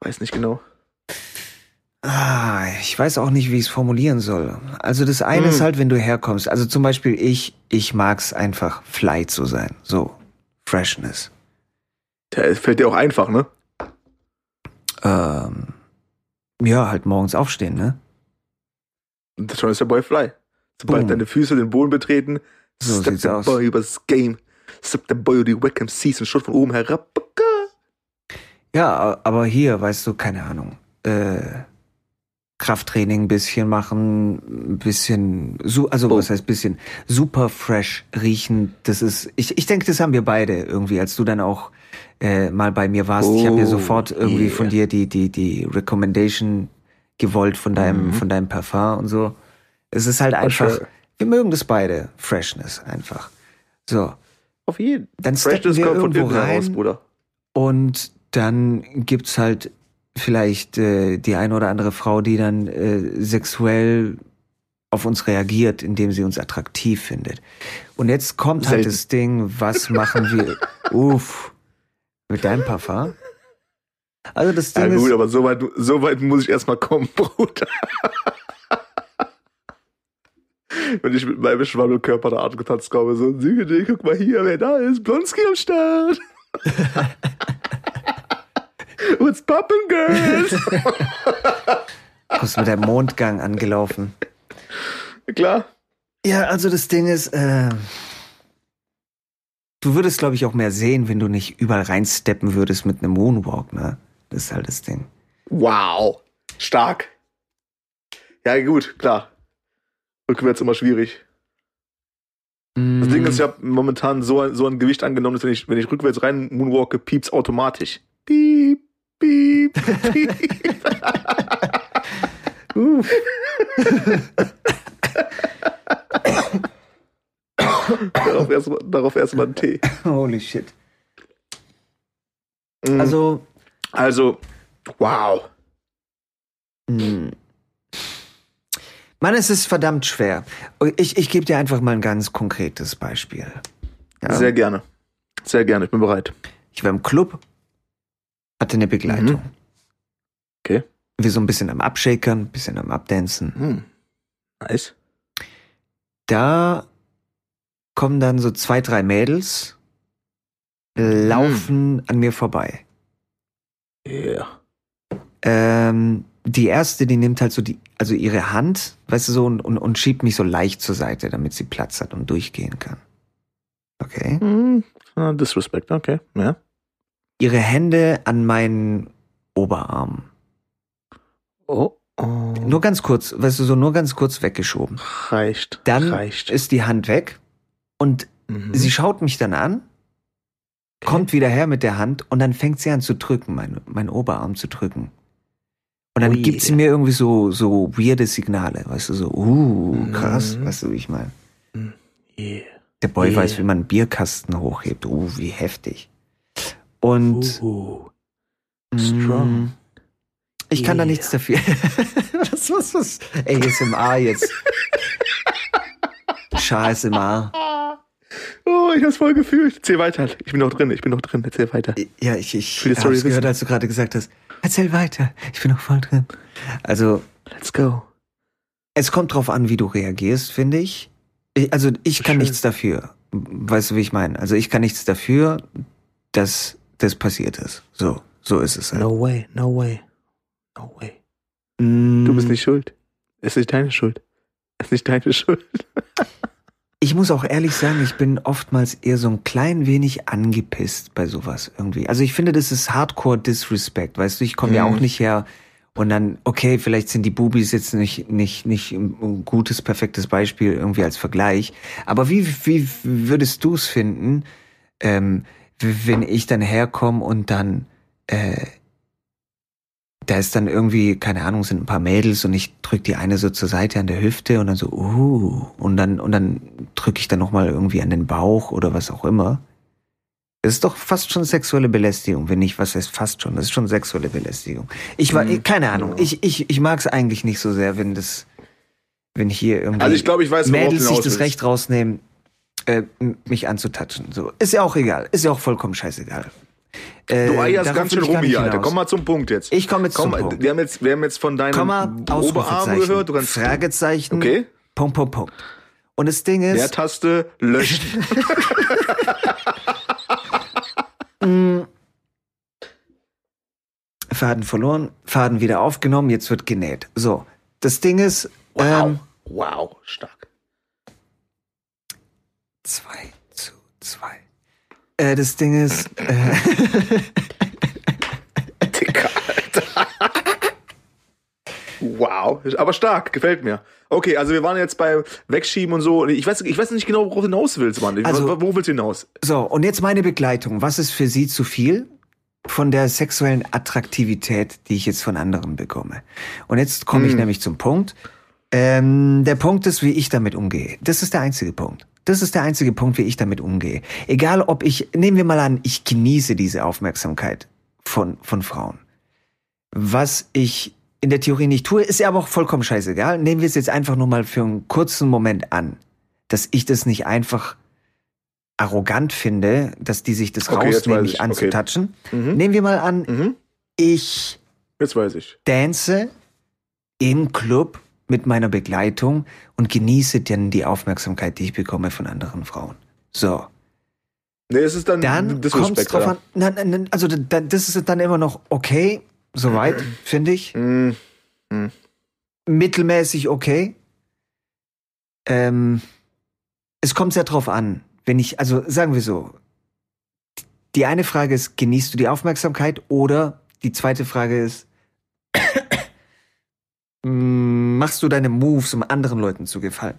weiß nicht genau. Ah, ich weiß auch nicht, wie ich es formulieren soll. Also das eine Hm. ist halt, wenn du herkommst. Also zum Beispiel ich, ich mag's einfach fly zu sein. So, Freshness. Der fällt dir auch einfach, ne? Ähm, ja, halt morgens aufstehen, ne? Und schon ist der Boy fly. Sobald Boom. deine Füße den Boden betreten, So step der aus. Boy übers Game. Step der Boy über die Wackham Seas und schaut von oben herab. Ja, aber hier, weißt du, keine Ahnung. Äh, Krafttraining ein bisschen machen, ein bisschen, also Oh. was heißt bisschen, super fresh riechen. Das ist, ich, ich denke, das haben wir beide irgendwie, als du dann auch äh, mal bei mir warst. ich habe Oh, sofort irgendwie yeah. von dir die, die, die Recommendation gewollt von deinem, Mhm. von deinem Parfum und so. Es ist halt einfach, sure. wir mögen das beide, Freshness einfach. So. Auf jeden. Dann steppen Freshness wir kommt von heraus, rein. Bruder. Und dann gibt's halt vielleicht äh, die eine oder andere Frau, die dann äh, sexuell auf uns reagiert, indem sie uns attraktiv findet. Und jetzt kommt halt Selten. das Ding, was machen wir? Uff, mit deinem Parfum? Also das Ja Ding gut, ist, aber so weit, so weit muss ich erstmal kommen, Bruder. Wenn ich mit meinem Schwabbelkörper da angetanzt komme, so, guck mal hier, wer da ist, Blonski am Start. What's poppin', girls? kommst mit deinem Mondgang angelaufen. Klar. Ja, also das Ding ist, äh, du würdest, glaube ich, auch mehr sehen, wenn du nicht überall reinsteppen würdest mit einem Moonwalk, ne? Das ist halt das Ding. Wow. Stark. Ja, gut, klar. Rückwärts immer schwierig. Das Ding Mm. ist, ich habe momentan so, ein- so ein Gewicht angenommen, dass wenn ich, wenn ich rückwärts rein moonwalke, piept's automatisch. Piep, piep, piep. Uff. darauf erstmal darauf erst mal einen Tee. Holy shit. Mm, Also, also, wow. mh. Mann, es ist verdammt schwer. Ich, ich gebe dir einfach mal ein ganz konkretes Beispiel. Ja? Sehr gerne. Sehr gerne, ich bin bereit. Ich war im Club, hatte eine Begleitung. Mhm. Okay. Wir so ein bisschen am Abshakern, ein bisschen am Abdancen. Hm. Nice. Da kommen dann so zwei, drei Mädels, laufen an mir vorbei. Yeah. Ähm, die erste, die nimmt halt so die, also ihre Hand, weißt du so, und, und, und schiebt mich so leicht zur Seite, damit sie Platz hat und durchgehen kann. Okay. Hm. Ah, Disrespect, okay. Ja. Ihre Hände an meinen Oberarm. Oh. oh. Nur ganz kurz, weißt du, so nur ganz kurz weggeschoben. reicht. Dann reicht. ist die Hand weg und Mhm. sie schaut mich dann an, kommt wieder her mit der Hand und dann fängt sie an zu drücken, mein, mein Oberarm zu drücken. Und dann Ui. gibt sie mir irgendwie so, so weirde Signale, weißt du, so, uh, krass, Mhm. weißt du, wie ich meine. Yeah. Der Boy Yeah. weiß, wie man einen Bierkasten hochhebt, uh, wie heftig. Und Uh, mm, strong. ich kann da Yeah. nichts dafür. was, was, was? ASMR jetzt. SMR. Oh, ich hab's voll gefühlt. Erzähl weiter. Ich bin noch drin, ich bin noch drin. Erzähl weiter. Ja, ich, ich hab's gehört, wissen. als du gerade gesagt hast, erzähl weiter, ich bin noch voll drin. Also, Let's go. Es kommt drauf an, wie du reagierst, finde ich. ich. Also ich kann Schön. nichts dafür. Weißt du, wie ich meine? Also ich kann nichts dafür, dass das passiert ist. So, so ist es halt. No way, no way, no way. Mm, Du bist nicht schuld. Es ist nicht deine Schuld. Es ist nicht deine Schuld. Ich muss auch ehrlich sagen, ich bin oftmals eher so ein klein wenig angepisst bei sowas irgendwie. Also ich finde, das ist Hardcore Disrespect, weißt du, ich komme ja Mhm. auch nicht her und dann, okay, vielleicht sind die Bubis jetzt nicht, nicht, nicht ein gutes, perfektes Beispiel irgendwie als Vergleich. Aber wie, wie würdest du es finden, ähm, wenn ich dann herkomme und dann, äh, da ist dann irgendwie, keine Ahnung, sind ein paar Mädels und ich drück die eine so zur Seite an der Hüfte und dann so, uh, und dann, und dann drücke ich dann nochmal irgendwie an den Bauch oder was auch immer. Das ist doch fast schon sexuelle Belästigung, wenn nicht, was heißt fast schon, das ist schon sexuelle Belästigung. Ich war, Mhm. keine Ahnung, ich, ich, ich mag es eigentlich nicht so sehr, wenn das, wenn hier irgendwie Also ich glaube, ich weiß, Mädels sich das. Recht rausnehmen, äh, mich anzutatschen. So. Ist ja auch egal, ist ja auch vollkommen scheißegal. Äh, Du eierst ganz schön rum hier, Alter. Komm mal zum Punkt jetzt. Ich komme jetzt Komm, zum Punkt. wir haben jetzt, wir haben jetzt von deinem Komma, Oberarm gehört. Du kannst Fragezeichen, Okay. Punkt, Punkt, Punkt. Und das Ding ist, Leertaste löschen. Faden verloren, Faden wieder aufgenommen, jetzt wird genäht. So, das Ding ist, Wow. ähm, wow, stark. Zwei zu zwei. Äh, das Ding ist, äh, Dicker, Alter. Wow, aber stark, gefällt mir. Okay, also wir waren jetzt bei Wegschieben und so. Ich weiß, ich weiß nicht genau, worauf du hinaus willst, Mann. Also- wo, wo willst du hinaus? so, und jetzt meine Begleitung. Was ist für Sie zu viel von der sexuellen Attraktivität, die ich jetzt von anderen bekomme? Und jetzt komme ich Hm. nämlich zum Punkt. Ähm, der Punkt ist, wie ich damit umgehe. Das ist der einzige Punkt. Das ist der einzige Punkt, wie ich damit umgehe. Egal ob ich, nehmen wir mal an, ich genieße diese Aufmerksamkeit von, von Frauen. Was ich in der Theorie nicht tue, ist ja aber auch vollkommen scheißegal. Nehmen wir es jetzt einfach nur mal für einen kurzen Moment an, dass ich das nicht einfach arrogant finde, dass die sich das Okay, rausnehmen, mich ich. Okay. anzutatschen. Mhm. Nehmen wir mal an, Mhm. ich Jetzt weiß ich. dance im Club mit meiner Begleitung und genieße dann die Aufmerksamkeit, die ich bekomme von anderen Frauen. So. Nee, es ist dann, Dann kommt es drauf an. Nein, nein, also da- das ist dann immer noch okay, soweit, finde ich. Mhm. Mittelmäßig okay. Ähm, es kommt sehr drauf an, wenn ich, also sagen wir so, die eine Frage ist, genießt du die Aufmerksamkeit? Oder die zweite Frage ist, mm, machst du deine Moves, um anderen Leuten zu gefallen?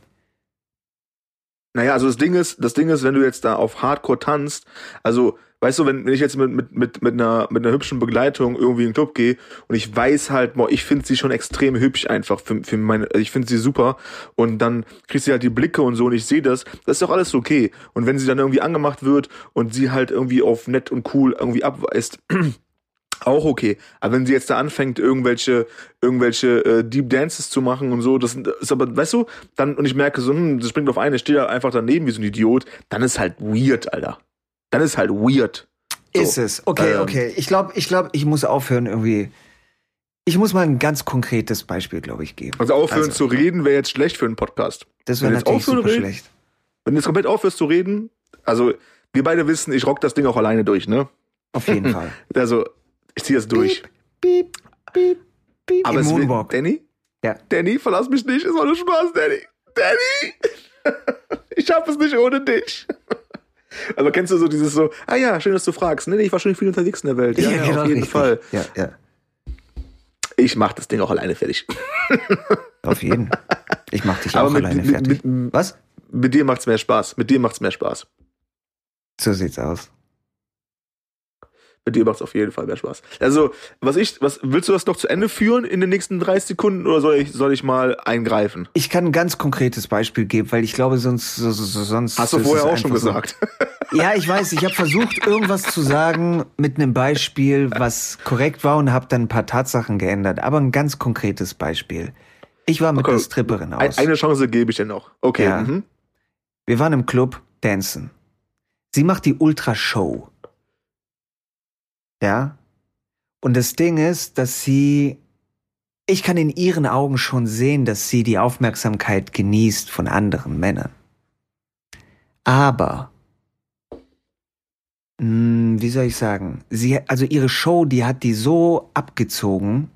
Naja, also das Ding ist, das Ding ist, wenn du jetzt da auf Hardcore tanzt, also, weißt du, wenn, wenn ich jetzt mit, mit, mit, mit, einer, mit einer hübschen Begleitung irgendwie in den Club gehe und ich weiß halt, boah, ich finde sie schon extrem hübsch einfach für, für meine, also ich finde sie super und dann kriegt sie halt die Blicke und so und ich sehe das, das ist doch alles okay. Und wenn sie dann irgendwie angemacht wird und sie halt irgendwie auf nett und cool irgendwie abweist, auch okay. Aber wenn sie jetzt da anfängt, irgendwelche, irgendwelche äh, Deep Dances zu machen und so, das ist aber, weißt du, dann, und ich merke so, hm, das springt auf eine, steht da einfach daneben wie so ein Idiot, dann ist halt weird, Alter. Dann ist halt weird. So, Ist es. Okay, ähm, okay. Ich glaube, ich glaube, ich muss aufhören irgendwie. Ich muss mal ein ganz konkretes Beispiel, glaube ich, geben. Also aufhören Also. zu reden wäre jetzt schlecht für einen Podcast. Das wäre natürlich super reden- schlecht. Wenn du jetzt komplett aufhörst zu reden, also wir beide wissen, ich rock das Ding auch alleine durch, ne? Auf jeden Fall. Also, ich ziehe das durch. Piep, piep, piep. Aber Im es Moonwalk. Danny? Ja. Danny, verlass mich nicht, ist auch nur Spaß, Danny. Danny! ich schaff es nicht ohne dich. Aber kennst du so dieses so, ah ja, schön, dass du fragst. Nee, nee, ich war schon viel unterwegs in der Welt. Ja, ja, genau, auf jeden richtig. Fall. Ja, ja. Ich mach das Ding auch alleine fertig. Auf jeden. Ich mach dich Aber auch mit, alleine mit, fertig. mit, Was? mit dir macht's mehr Spaß. Mit dir macht's mehr Spaß. So sieht's aus. Mit dir macht's auf jeden Fall mehr Spaß. Also, was ich, was, willst du das noch zu Ende führen in den nächsten 30 Sekunden oder soll ich, soll ich mal eingreifen? Ich kann ein ganz konkretes Beispiel geben, weil ich glaube, sonst, so, so, so- sonst. Hast du vorher auch schon einfach so- gesagt. Ja, ich weiß. Ich habe versucht, irgendwas zu sagen mit einem Beispiel, was korrekt war und habe dann ein paar Tatsachen geändert. Aber ein ganz konkretes Beispiel. Ich war mit Okay. einer Stripperin aus. eine Chance gebe ich dir noch. Okay. Ja. Mhm. Wir waren im Club dancen. Sie macht die Ultra-Show. Ja. Und das Ding ist, dass sie ich kann in ihren Augen schon sehen, dass sie die Aufmerksamkeit genießt von anderen Männern. Aber, mh, hm, wie soll ich sagen, sie, also ihre Show, die hat die so abgezogen,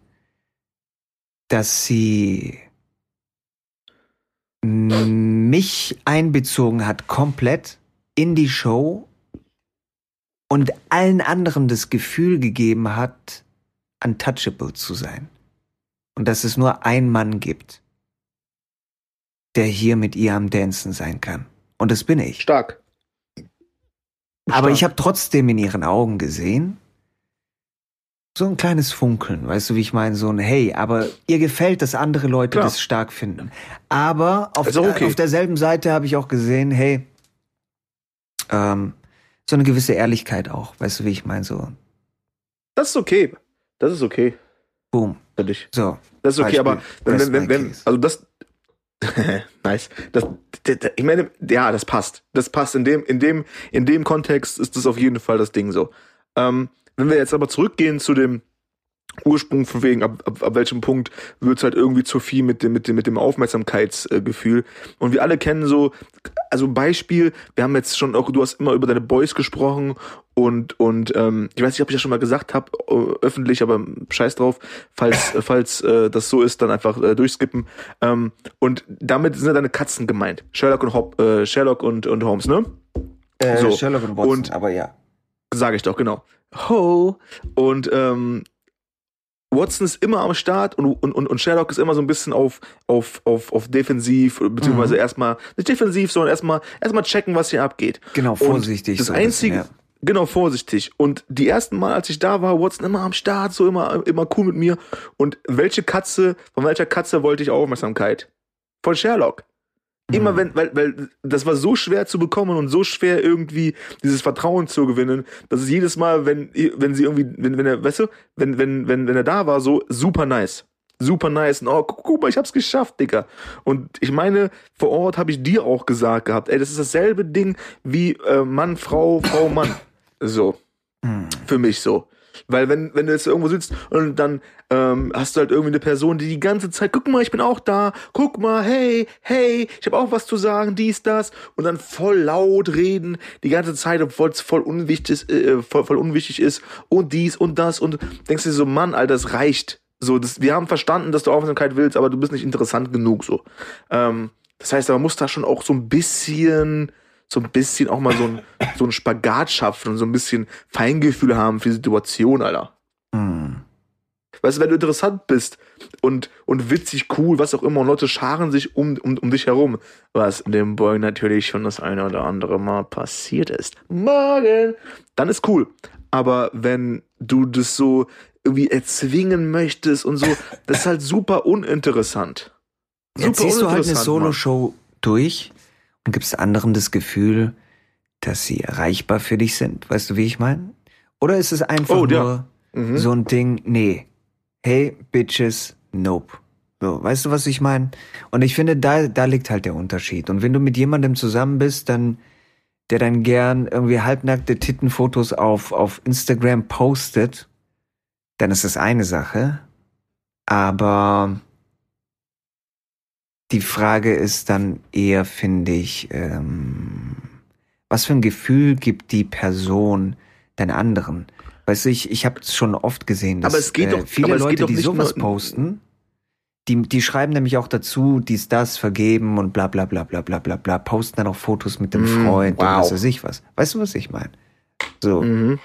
dass sie mich einbezogen hat komplett in die Show und allen anderen das Gefühl gegeben hat, untouchable zu sein. Und dass es nur ein Mann gibt, der hier mit ihr am Dancen sein kann. Und das bin ich. Stark. Aber ich habe trotzdem in ihren Augen gesehen, so ein kleines Funkeln, weißt du, wie ich meine? So ein Hey, aber ihr gefällt, dass andere Leute Klar. das stark finden. Aber auf, okay. auf derselben Seite habe ich auch gesehen, hey, ähm, so eine gewisse Ehrlichkeit auch, weißt du, wie ich meine? So. Das ist okay. Das ist okay. Boom. Für dich. So. Das ist okay, Beispiel. aber wenn, wenn, wenn, wenn, also das, nice. Das, ich meine, ja, das passt. Das passt in dem, in dem, in dem Kontext ist das auf jeden Fall das Ding so. Ähm, wenn wir jetzt aber zurückgehen zu dem Ursprung von wegen, ab, ab, ab welchem Punkt wird's halt irgendwie zu viel mit dem, mit dem, mit dem Aufmerksamkeitsgefühl. Und wir alle kennen so, also Beispiel, wir haben jetzt schon auch, du hast immer über deine Boys gesprochen und, und ähm, ich weiß nicht, ob ich das schon mal gesagt habe, äh, öffentlich, aber scheiß drauf, falls, falls äh, das so ist, dann einfach äh, durchskippen. Ähm, und damit sind deine Katzen gemeint. Sherlock und Hop, äh, Sherlock und, und Holmes, ne? Äh, so. Sherlock und Watson, und, aber ja. Sage ich doch, genau. Ho! Und ähm, Watson ist immer am Start und, und, und Sherlock ist immer so ein bisschen auf, auf, auf, auf defensiv, beziehungsweise mhm. erstmal, nicht defensiv, sondern erstmal, erstmal checken, was hier abgeht. Genau, vorsichtig. Und das so einzige, bisschen, ja. genau, vorsichtig. Und die ersten Mal, als ich da war, Watson immer am Start, so immer, immer cool mit mir. Und welche Katze, von welcher Katze wollte ich Aufmerksamkeit? Von Sherlock. Immer mhm. wenn, weil, weil das war so schwer zu bekommen und so schwer irgendwie dieses Vertrauen zu gewinnen, dass es jedes Mal, wenn, wenn sie irgendwie, wenn, wenn er, weißt du, wenn, wenn, wenn, wenn er da war, so super nice. Super nice. Und, oh, guck, guck mal, ich hab's geschafft, Digga. Und ich meine, vor Ort habe ich dir auch gesagt gehabt, ey, das ist dasselbe Ding wie äh, Mann, Frau, Frau, Mann. So. Mhm. Für mich so. Weil wenn, wenn du jetzt irgendwo sitzt und dann ähm, hast du halt irgendwie eine Person, die die ganze Zeit, guck mal, ich bin auch da, guck mal, hey, hey, ich habe auch was zu sagen, dies, das, und dann voll laut reden, die ganze Zeit, obwohl es voll unwichtig, äh, voll, voll unwichtig ist, und dies und das, und denkst dir so, Mann, Alter, das reicht. So, das, wir haben verstanden, dass du Aufmerksamkeit willst, aber du bist nicht interessant genug, so. Ähm, das heißt, man muss da schon auch so ein bisschen so ein bisschen auch mal so ein, so ein Spagat schaffen und so ein bisschen Feingefühl haben für die Situation, Alter. Mhm. Weißt du, wenn du interessant bist und, und witzig, cool, was auch immer, und Leute scharen sich um, um, um dich herum, was dem Boy natürlich schon das eine oder andere Mal passiert ist. Morgen! Dann ist cool. Aber wenn du das so irgendwie erzwingen möchtest und so, das ist halt super uninteressant. Super Jetzt siehst du halt eine Solo-Show durch und gibst anderen das Gefühl, dass sie erreichbar für dich sind. Weißt du, wie ich meine? Oder ist es einfach oh, nur mhm. so ein Ding, nee, hey, Bitches, nope. So, weißt du, was ich meine? Und ich finde, da, da liegt halt der Unterschied. Und wenn du mit jemandem zusammen bist, dann, der dann gern irgendwie halbnackte Tittenfotos auf, auf Instagram postet, dann ist das eine Sache. Aber die Frage ist dann eher, finde ich, ähm, was für ein Gefühl gibt die Person den anderen? Weißt du, ich, ich habe es schon oft gesehen, dass aber es geht äh, doch, viele Leute, die sowas posten, die, die schreiben nämlich auch dazu, dies, das, vergeben und bla bla bla bla bla bla bla, posten dann auch Fotos mit dem mm, Freund wow. und was weiß ich was. Weißt du, was ich meine? So. Mhm.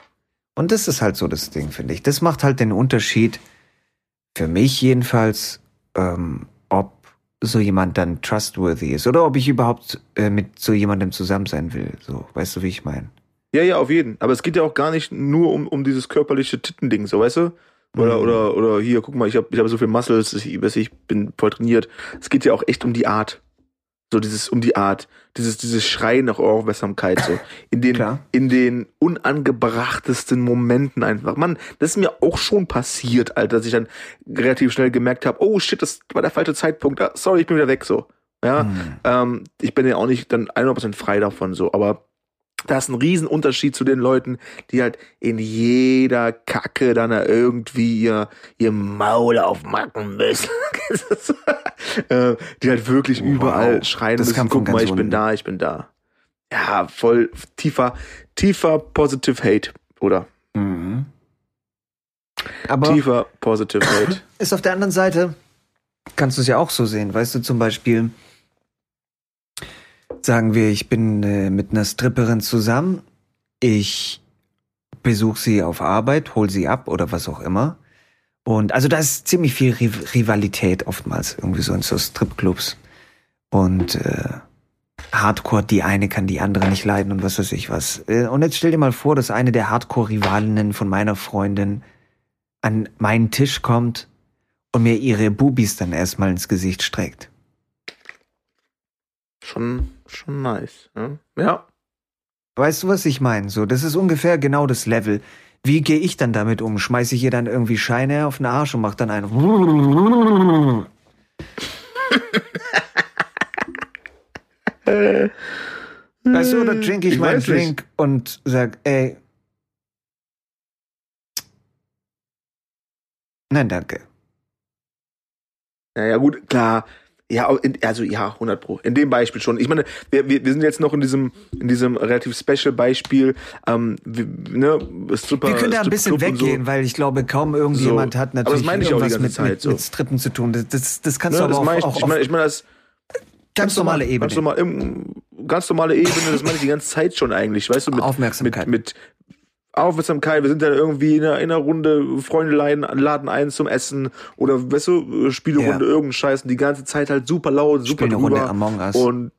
Und das ist halt so das Ding, finde ich. Das macht halt den Unterschied, für mich jedenfalls, ähm, ob so jemand dann trustworthy ist oder ob ich überhaupt äh, mit so jemandem zusammen sein will. So, weißt du, wie ich meine? Ja, ja, auf jeden. Aber es geht ja auch gar nicht nur um, um dieses körperliche Tittending, so weißt du? Oder, mhm. oder, oder hier, guck mal, ich habe ich hab so viel Muscles, ich, ich bin voll trainiert. Es geht ja auch echt um die Art. So dieses, um die Art. Dieses, dieses Schreien nach Aufmerksamkeit, so. In den, in den unangebrachtesten Momenten einfach. Mann, das ist mir auch schon passiert, Alter, dass ich dann relativ schnell gemerkt habe, oh shit, das war der falsche Zeitpunkt. Ah, sorry, ich bin wieder weg, so. Ja, mhm. ähm, ich bin ja auch nicht dann 100% frei davon, so. Aber Da ist ein Riesenunterschied zu den Leuten, die halt in jeder Kacke dann irgendwie ihr, ihr Maul aufmachen müssen. Äh, die halt wirklich Wow. überall schreien Das müssen, guck mal, ich bin da, ich bin da. Ja, voll tiefer, tiefer Positive Hate, oder? Mhm. Aber Tiefer Positive Hate. ist auf der anderen Seite, kannst du es ja auch so sehen. Weißt du, zum Beispiel, sagen wir, ich bin äh, mit einer Stripperin zusammen, ich besuche sie auf Arbeit, hol sie ab oder was auch immer. Und also da ist ziemlich viel Riv Rivalität oftmals irgendwie so in so Stripclubs. Und äh, Hardcore, die eine kann die andere nicht leiden und was weiß ich was. Äh, Und jetzt stell dir mal vor, dass eine der Hardcore-Rivalinnen von meiner Freundin an meinen Tisch kommt und mir ihre Bubis dann erstmal ins Gesicht streckt. Schon, schon nice. Ja. ja. Weißt du, was ich meine? So, das ist ungefähr genau das Level. Wie gehe ich dann damit um? Schmeiße ich ihr dann irgendwie Scheine auf den Arsch und mach dann einen. Weißt du, oder trinke ich, Ich meinen weiß nicht. Drink und sag, ey. Nein, danke. Naja, gut, klar. Ja, in, also ja, 100 pro. In dem Beispiel schon. Ich meine, wir, wir, wir sind jetzt noch in diesem, in diesem relativ special Beispiel. Ähm, wir, ne, Stripper, Wir können da ein bisschen weggehen, weil ich glaube, kaum irgendjemand So. hat Aber das natürlich irgendwas mit, Zeit mit, so. mit Strippen zu tun. Das, das, das kannst Ne, du das aber meine ich, auch, auch ich meine, ich meine das ganz normale normal- Ebene. Ganz normal, ganz normale Ebene, das meine ich die ganze Zeit schon eigentlich, weißt du, mit, Aufmerksamkeit. mit, mit Aufmerksamkeit, wir sind dann irgendwie in einer, in einer Runde, Freunde laden, laden ein zum Essen oder weißt du, Spielrunde, Ja. irgendein Scheiß und die ganze Zeit halt super laut, super Spiel eine Runde drüber Among Us. und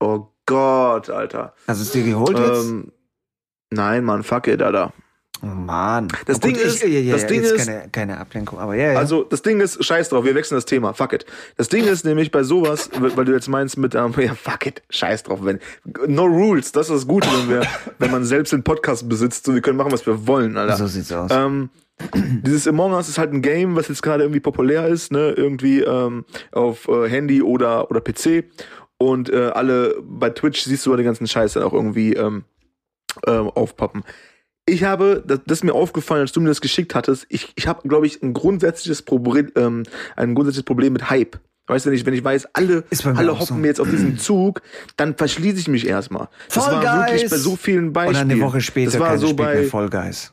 oh Gott, Alter. Hast du es dir geholt jetzt? Ähm, nein, Mann, fuck it, Alter. Oh Mann. Das oh, gut, Ding ist- ich, ja, ja, das Ding ist- keine, keine Ablenkung, aber ja, ja. Also, das Ding ist, scheiß drauf, wir wechseln das Thema, fuck it. Das Ding ist nämlich bei sowas, weil du jetzt meinst mit, ähm, ja, fuck it, scheiß drauf, wenn, no rules, das ist das Gute, wenn wir, wenn man selbst den Podcast besitzt, so, wir können machen, was wir wollen, Alter. so sieht's aus. Ähm, dieses Among Us ist halt ein Game, was jetzt gerade irgendwie populär ist, ne, irgendwie ähm, auf äh, Handy oder oder PC und äh, alle bei Twitch siehst du den ganzen Scheiß dann auch irgendwie ähm, ähm, aufpoppen. Ich habe, das, das ist mir aufgefallen, als du mir das geschickt hattest, ich, ich habe, glaube ich, ein grundsätzliches Problem, ähm, ein grundsätzliches Problem mit Hype. Weißt du, wenn ich, wenn ich weiß, alle, alle hoppen so. mir jetzt auf diesen Zug, dann verschließe ich mich erstmal. Das Fall war wirklich bei so vielen Und Beispielen. dann eine Woche später das war so bei, Guys.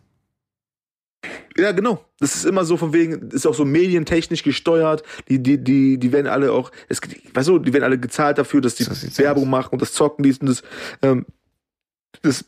ja, genau. Das ist immer so von wegen, ist auch so medientechnisch gesteuert. Die, die, die, die werden alle auch, es, weißt du, die werden alle gezahlt dafür, dass die sieht's Werbung aus. machen und das Zocken, dies und das. Ähm, das,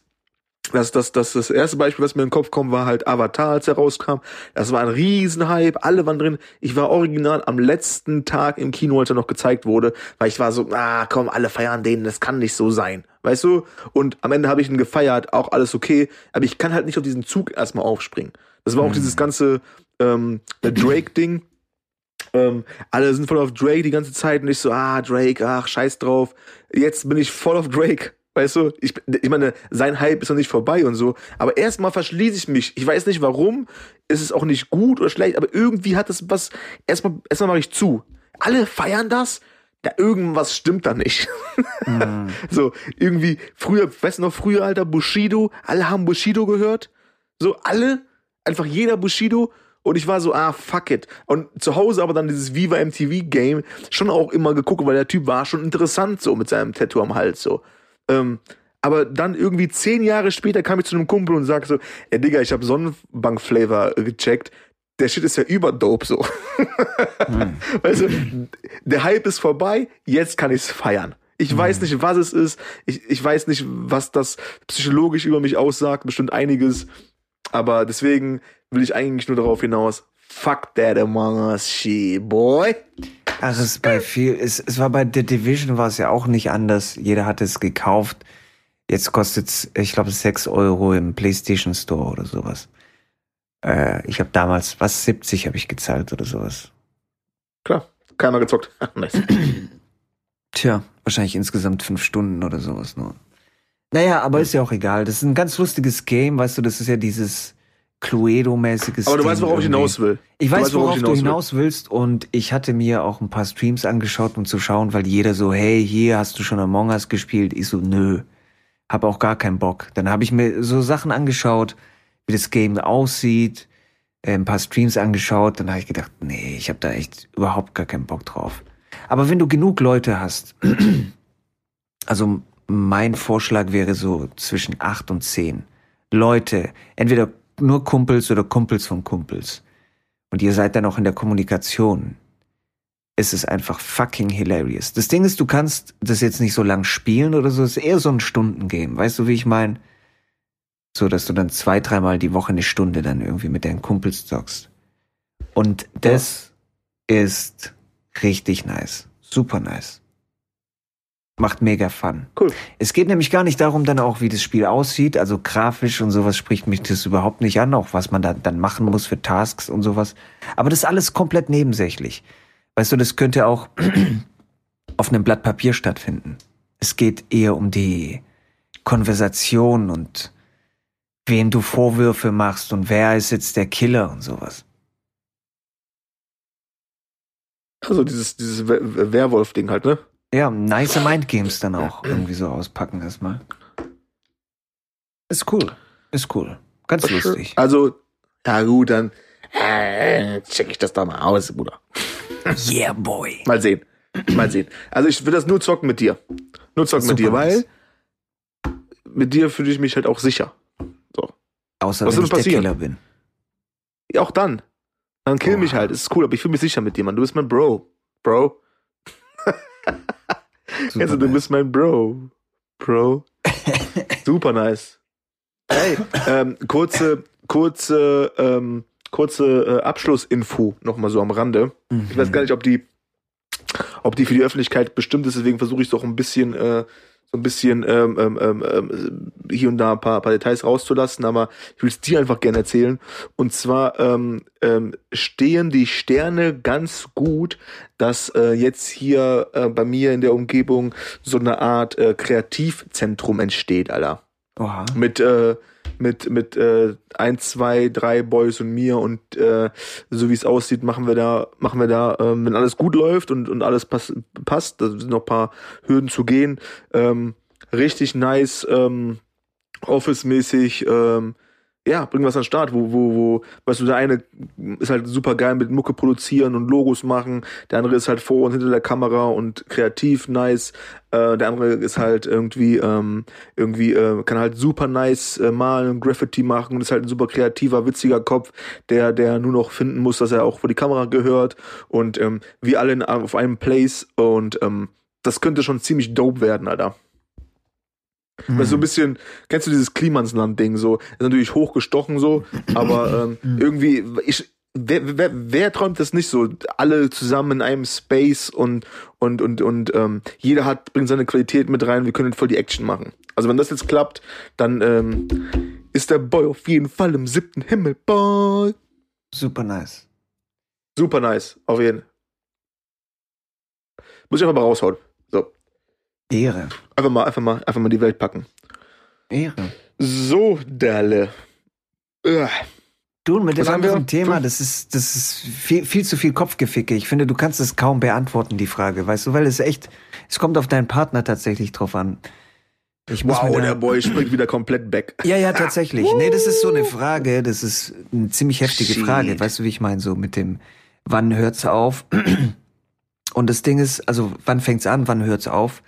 das, das, das, das erste Beispiel, was mir in den Kopf kommt, war halt Avatar, als er rauskam. Das war ein Riesenhype, alle waren drin. Ich war original am letzten Tag im Kino, als er noch gezeigt wurde, weil ich war so, ah, komm, alle feiern den, das kann nicht so sein. Weißt du? Und am Ende habe ich ihn gefeiert, auch alles okay, aber ich kann halt nicht auf diesen Zug erstmal aufspringen. Das war auch dieses ganze ähm, Drake-Ding. Ähm, alle sind voll auf Drake die ganze Zeit und ich so, ah, Drake, ach, scheiß drauf. Jetzt bin ich voll auf Drake. Weißt du, ich, ich meine, sein Hype ist noch nicht vorbei und so. Aber erstmal verschließe ich mich. Ich weiß nicht warum. Es ist auch nicht gut oder schlecht, aber irgendwie hat es was. Erstmal, erstmal mache ich zu. Alle feiern das. Da irgendwas stimmt da nicht. Mhm. so, irgendwie, früher, weißt du noch, früher, Alter, Bushido, alle haben Bushido gehört. So, alle, einfach jeder Bushido. Und ich war so, ah, fuck it. Und zu Hause aber dann dieses Viva MTV Game schon auch immer geguckt, weil der Typ war schon interessant so mit seinem Tattoo am Hals so. Ähm, aber dann irgendwie zehn Jahre später kam ich zu einem Kumpel und sag so, ey Digga, ich habe Sonnenbank-Flavor gecheckt. Der Shit ist ja überdope so. Weißt du, der Hype ist vorbei, jetzt kann ich's feiern. Ich weiß nicht, was es ist. Ich, ich weiß nicht, was das psychologisch über mich aussagt. Bestimmt einiges. Aber deswegen will ich eigentlich nur darauf hinaus. Fuck that Among Us shit, boy. Ach, es ist bei viel, es, es war bei The Division war es ja auch nicht anders. Jeder hat es gekauft. Jetzt kostet's, ich glaube, 6 Euro im PlayStation Store oder sowas. Äh, ich habe damals, was, 70 habe ich gezahlt oder sowas. Klar, keiner gezockt. nice. Tja, wahrscheinlich insgesamt fünf Stunden oder sowas nur. Naja, aber ist ja auch egal. Das ist ein ganz lustiges Game, weißt du, das ist ja dieses Cluedo-mäßiges Aber du Ding weißt, worauf ich irgendwie. hinaus will. Ich weiß, weißt, worauf, ich du will. hinaus willst und ich hatte mir auch ein paar Streams angeschaut, um zu schauen, weil jeder so, hey, hier hast du schon Among Us gespielt. Ich so, nö. habe auch gar keinen Bock. Dann habe ich mir so Sachen angeschaut, wie das Game aussieht, äh, ein paar Streams angeschaut, dann habe ich gedacht, nee, ich habe da echt überhaupt gar keinen Bock drauf. Aber wenn du genug Leute hast, also mein Vorschlag wäre so zwischen acht und zehn Leute, entweder nur Kumpels oder Kumpels von Kumpels. Und ihr seid dann auch in der Kommunikation. Es ist einfach fucking hilarious. Das Ding ist, du kannst das jetzt nicht so lang spielen oder so. Es ist eher so ein Stundengame. Weißt du, wie ich meine? So, dass du dann zwei, dreimal die Woche eine Stunde dann irgendwie mit deinen Kumpels zockst. Und das ja. ist richtig nice. Super nice. Macht mega Fun. Cool. Es geht nämlich gar nicht darum, dann auch, wie das Spiel aussieht. Also grafisch und sowas spricht mich das überhaupt nicht an, auch was man da dann machen muss für Tasks und sowas. Aber das ist alles komplett nebensächlich. Weißt du, das könnte auch auf einem Blatt Papier stattfinden. Es geht eher um die Konversation und wem du Vorwürfe machst und wer ist jetzt der Killer und sowas. Also dieses, dieses Werwolf-Ding halt, ne? Ja, nice Mindgames dann auch irgendwie so auspacken erstmal. Ist cool. Ist cool. Ganz lustig. Also, ja gut, dann äh, check ich das da mal aus, Bruder. Yeah, boy. Mal sehen. Mal sehen. Also ich will das nur zocken mit dir. Nur zocken Super mit dir, weil mit dir fühle ich mich halt auch sicher. So. Außer Was wenn ich passieren? der Killer bin. Ja, auch dann. Dann kill oh. mich halt. Das ist cool, aber ich fühle mich sicher mit dir, Mann. Du bist mein Bro. Bro. also, du bist mein Bro. Bro. Super nice. Hey, ähm, kurze, kurze, ähm, kurze äh, Abschlussinfo nochmal so am Rande. Mhm. Ich weiß gar nicht, ob die, ob die für die Öffentlichkeit bestimmt ist, deswegen versuche ich es doch ein bisschen äh, so ein bisschen ähm, ähm, ähm, ähm, hier und da ein paar, paar Details rauszulassen, aber ich will es dir einfach gerne erzählen. Und zwar ähm, ähm, stehen die Sterne ganz gut, dass äh, jetzt hier äh, bei mir in der Umgebung so eine Art äh, Kreativzentrum entsteht, Alter. Oha. Mit äh, mit mit äh, ein, zwei, drei Boys und mir und äh, so wie es aussieht, machen wir da, machen wir da, ähm, wenn alles gut läuft und und alles pass, passt, da sind noch paar Hürden zu gehen, ähm, richtig nice, ähm, Office-mäßig, ähm, ja, bring was an den Start, wo, wo, wo, weißt du, der eine ist halt super geil mit Mucke produzieren und Logos machen, der andere ist halt vor und hinter der Kamera und kreativ, nice, äh, der andere ist halt irgendwie, ähm, irgendwie, äh, kann halt super nice äh, malen, Graffiti machen und ist halt ein super kreativer, witziger Kopf, der, der nur noch finden muss, dass er auch vor die Kamera gehört und ähm, wir alle in, auf einem Place und ähm, das könnte schon ziemlich dope werden, Alter. Mhm. Weil so ein bisschen, kennst du dieses Klimansland-Ding so? Ist natürlich hochgestochen so, aber ähm, mhm. irgendwie, ich, wer, wer, wer träumt das nicht so? Alle zusammen in einem Space und und und und ähm, jeder hat bringt seine Qualität mit rein. Wir können voll die Action machen. Also wenn das jetzt klappt, dann ähm, ist der Boy auf jeden Fall im siebten Himmel, Boy. Super nice. Super nice, auf jeden. Muss ich einfach mal raushauen. Ehre. Einfach mal, einfach mal, einfach mal die Welt packen. Ehre. So, Dalle. Ugh. Du, mit dem anderen Thema, das ist, das ist viel, viel zu viel Kopfgeficke. Ich finde, du kannst es kaum beantworten, die Frage, weißt du, weil es echt, es kommt auf deinen Partner tatsächlich drauf an. Ich muss wow, der Boy springt wieder komplett back. Ja, ja, tatsächlich. nee, das ist so eine Frage, das ist eine ziemlich heftige Shit. Frage. Weißt du, wie ich meine? So mit dem, wann hört's auf? Und das Ding ist, also wann fängt's an, wann hört's auf?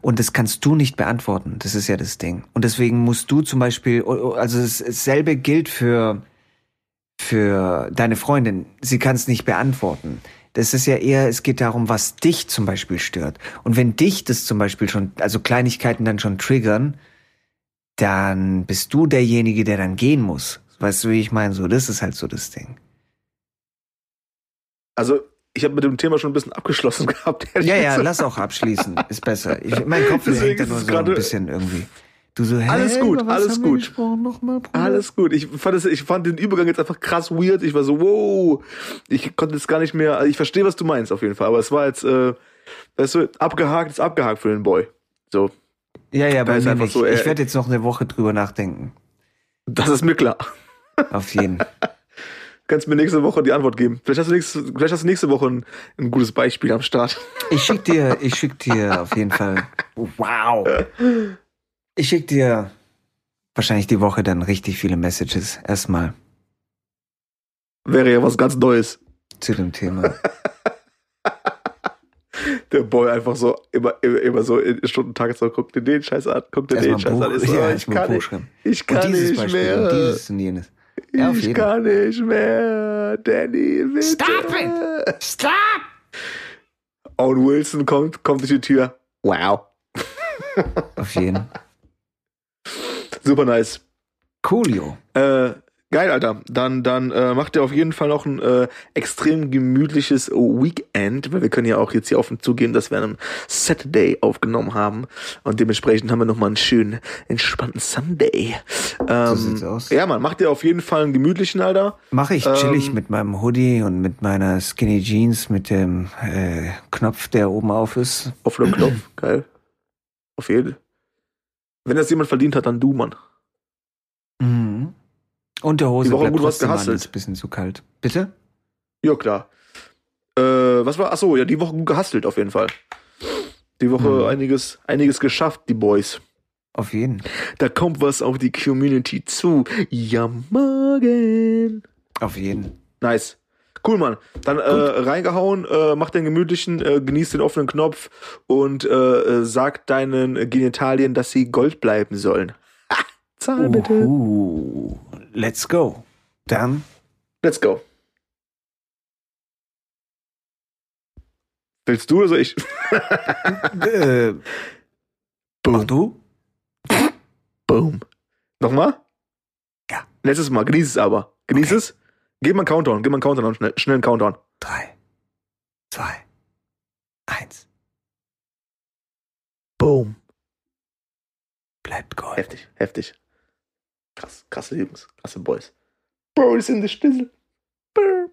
Und das kannst du nicht beantworten. Das ist ja das Ding. Und deswegen musst du zum Beispiel, also dasselbe gilt für, für deine Freundin. Sie kann es nicht beantworten. Das ist ja eher, es geht darum, was dich zum Beispiel stört. Und wenn dich das zum Beispiel schon, also Kleinigkeiten dann schon triggern, dann bist du derjenige, der dann gehen muss. Weißt du, wie ich meine? So, das ist halt so das Ding. Also ich habe mit dem Thema schon ein bisschen abgeschlossen gehabt. Ja, ja, lass auch abschließen. Ist besser. Ich, mein Kopf hängt da nur so ein bisschen irgendwie. Du so, hey, alles gut, alles gut. Mal, alles gut. Ich fand, es, ich fand den Übergang jetzt einfach krass weird. Ich war so, wow. Ich konnte jetzt gar nicht mehr. Also ich verstehe, was du meinst auf jeden Fall. Aber es war jetzt, äh, weißt du, abgehakt ist abgehakt für den Boy. So. Ja, ja, bei mir nicht. So, ich werde jetzt noch eine Woche drüber nachdenken. Das ist mir klar. Auf jeden. kannst mir nächste Woche die Antwort geben. Vielleicht hast du nächste, vielleicht hast du nächste Woche ein, ein gutes Beispiel am Start. Ich schick dir, ich schick dir auf jeden Fall. Wow. Ich schick dir wahrscheinlich die Woche dann richtig viele Messages. Erstmal Wäre ja was ganz Neues. zu dem Thema. Der Boy einfach so immer, immer, immer so in Stundentag so, guck dir den Scheiß an, guck dir den Scheiß Buch, an. Ich, so, ja, ich erstmal kann ich Und kann dieses nicht Beispiel mehr. und dieses und jenes. Ja, ich kann nicht mehr. Danny, bitte. Stop it! Stop! Owen Wilson kommt, kommt durch die Tür. Wow. Auf jeden. Super nice. Coolio. Äh, geil, Alter. Dann, dann äh, macht ihr auf jeden Fall noch ein äh, extrem gemütliches Weekend, weil wir können ja auch jetzt hier offen zugeben, dass wir einen Saturday aufgenommen haben und dementsprechend haben wir noch mal einen schönen, entspannten Sunday. Ähm, sieht's aus. Ja, man, macht ihr auf jeden Fall einen gemütlichen, Alter. Mache ich chillig Ähm, mit meinem Hoodie und mit meiner Skinny Jeans mit dem äh, Knopf, der oben auf ist. Auf dem Knopf. Geil. Auf jeden. Wenn das jemand verdient hat, dann du, Mann. Mhm. Und der Hose Die Woche bleibt gut was ist ein bisschen zu kalt. Bitte? Ja, klar. Äh, was war? Achso, ja, die Woche gut gehustelt auf jeden Fall. Die Woche Mhm. einiges, einiges geschafft, die Boys. Auf jeden. Da kommt was auf die Community zu. Ja, morgen. Auf jeden. Nice. Cool, Mann. Dann äh, reingehauen, äh, mach den gemütlichen, äh, genieß den offenen Knopf und äh, äh, sag deinen Genitalien, dass sie Gold bleiben sollen. Ha, zahl bitte. Uhu. Let's go. Dann Let's go. Willst du oder soll ich? äh, mach du? Boom. Nochmal? Ja. Letztes Mal. Genieß es aber. Genieß Okay. es. Gib mal einen Countdown. Gib mal einen Countdown. Schnell, schnell einen Countdown. Drei, zwei, eins. Boom. Bleibt Gold. Heftig. Heftig. Krass. Krasse Jungs. Krasse Boys. Boys in the Stizzle. Brr.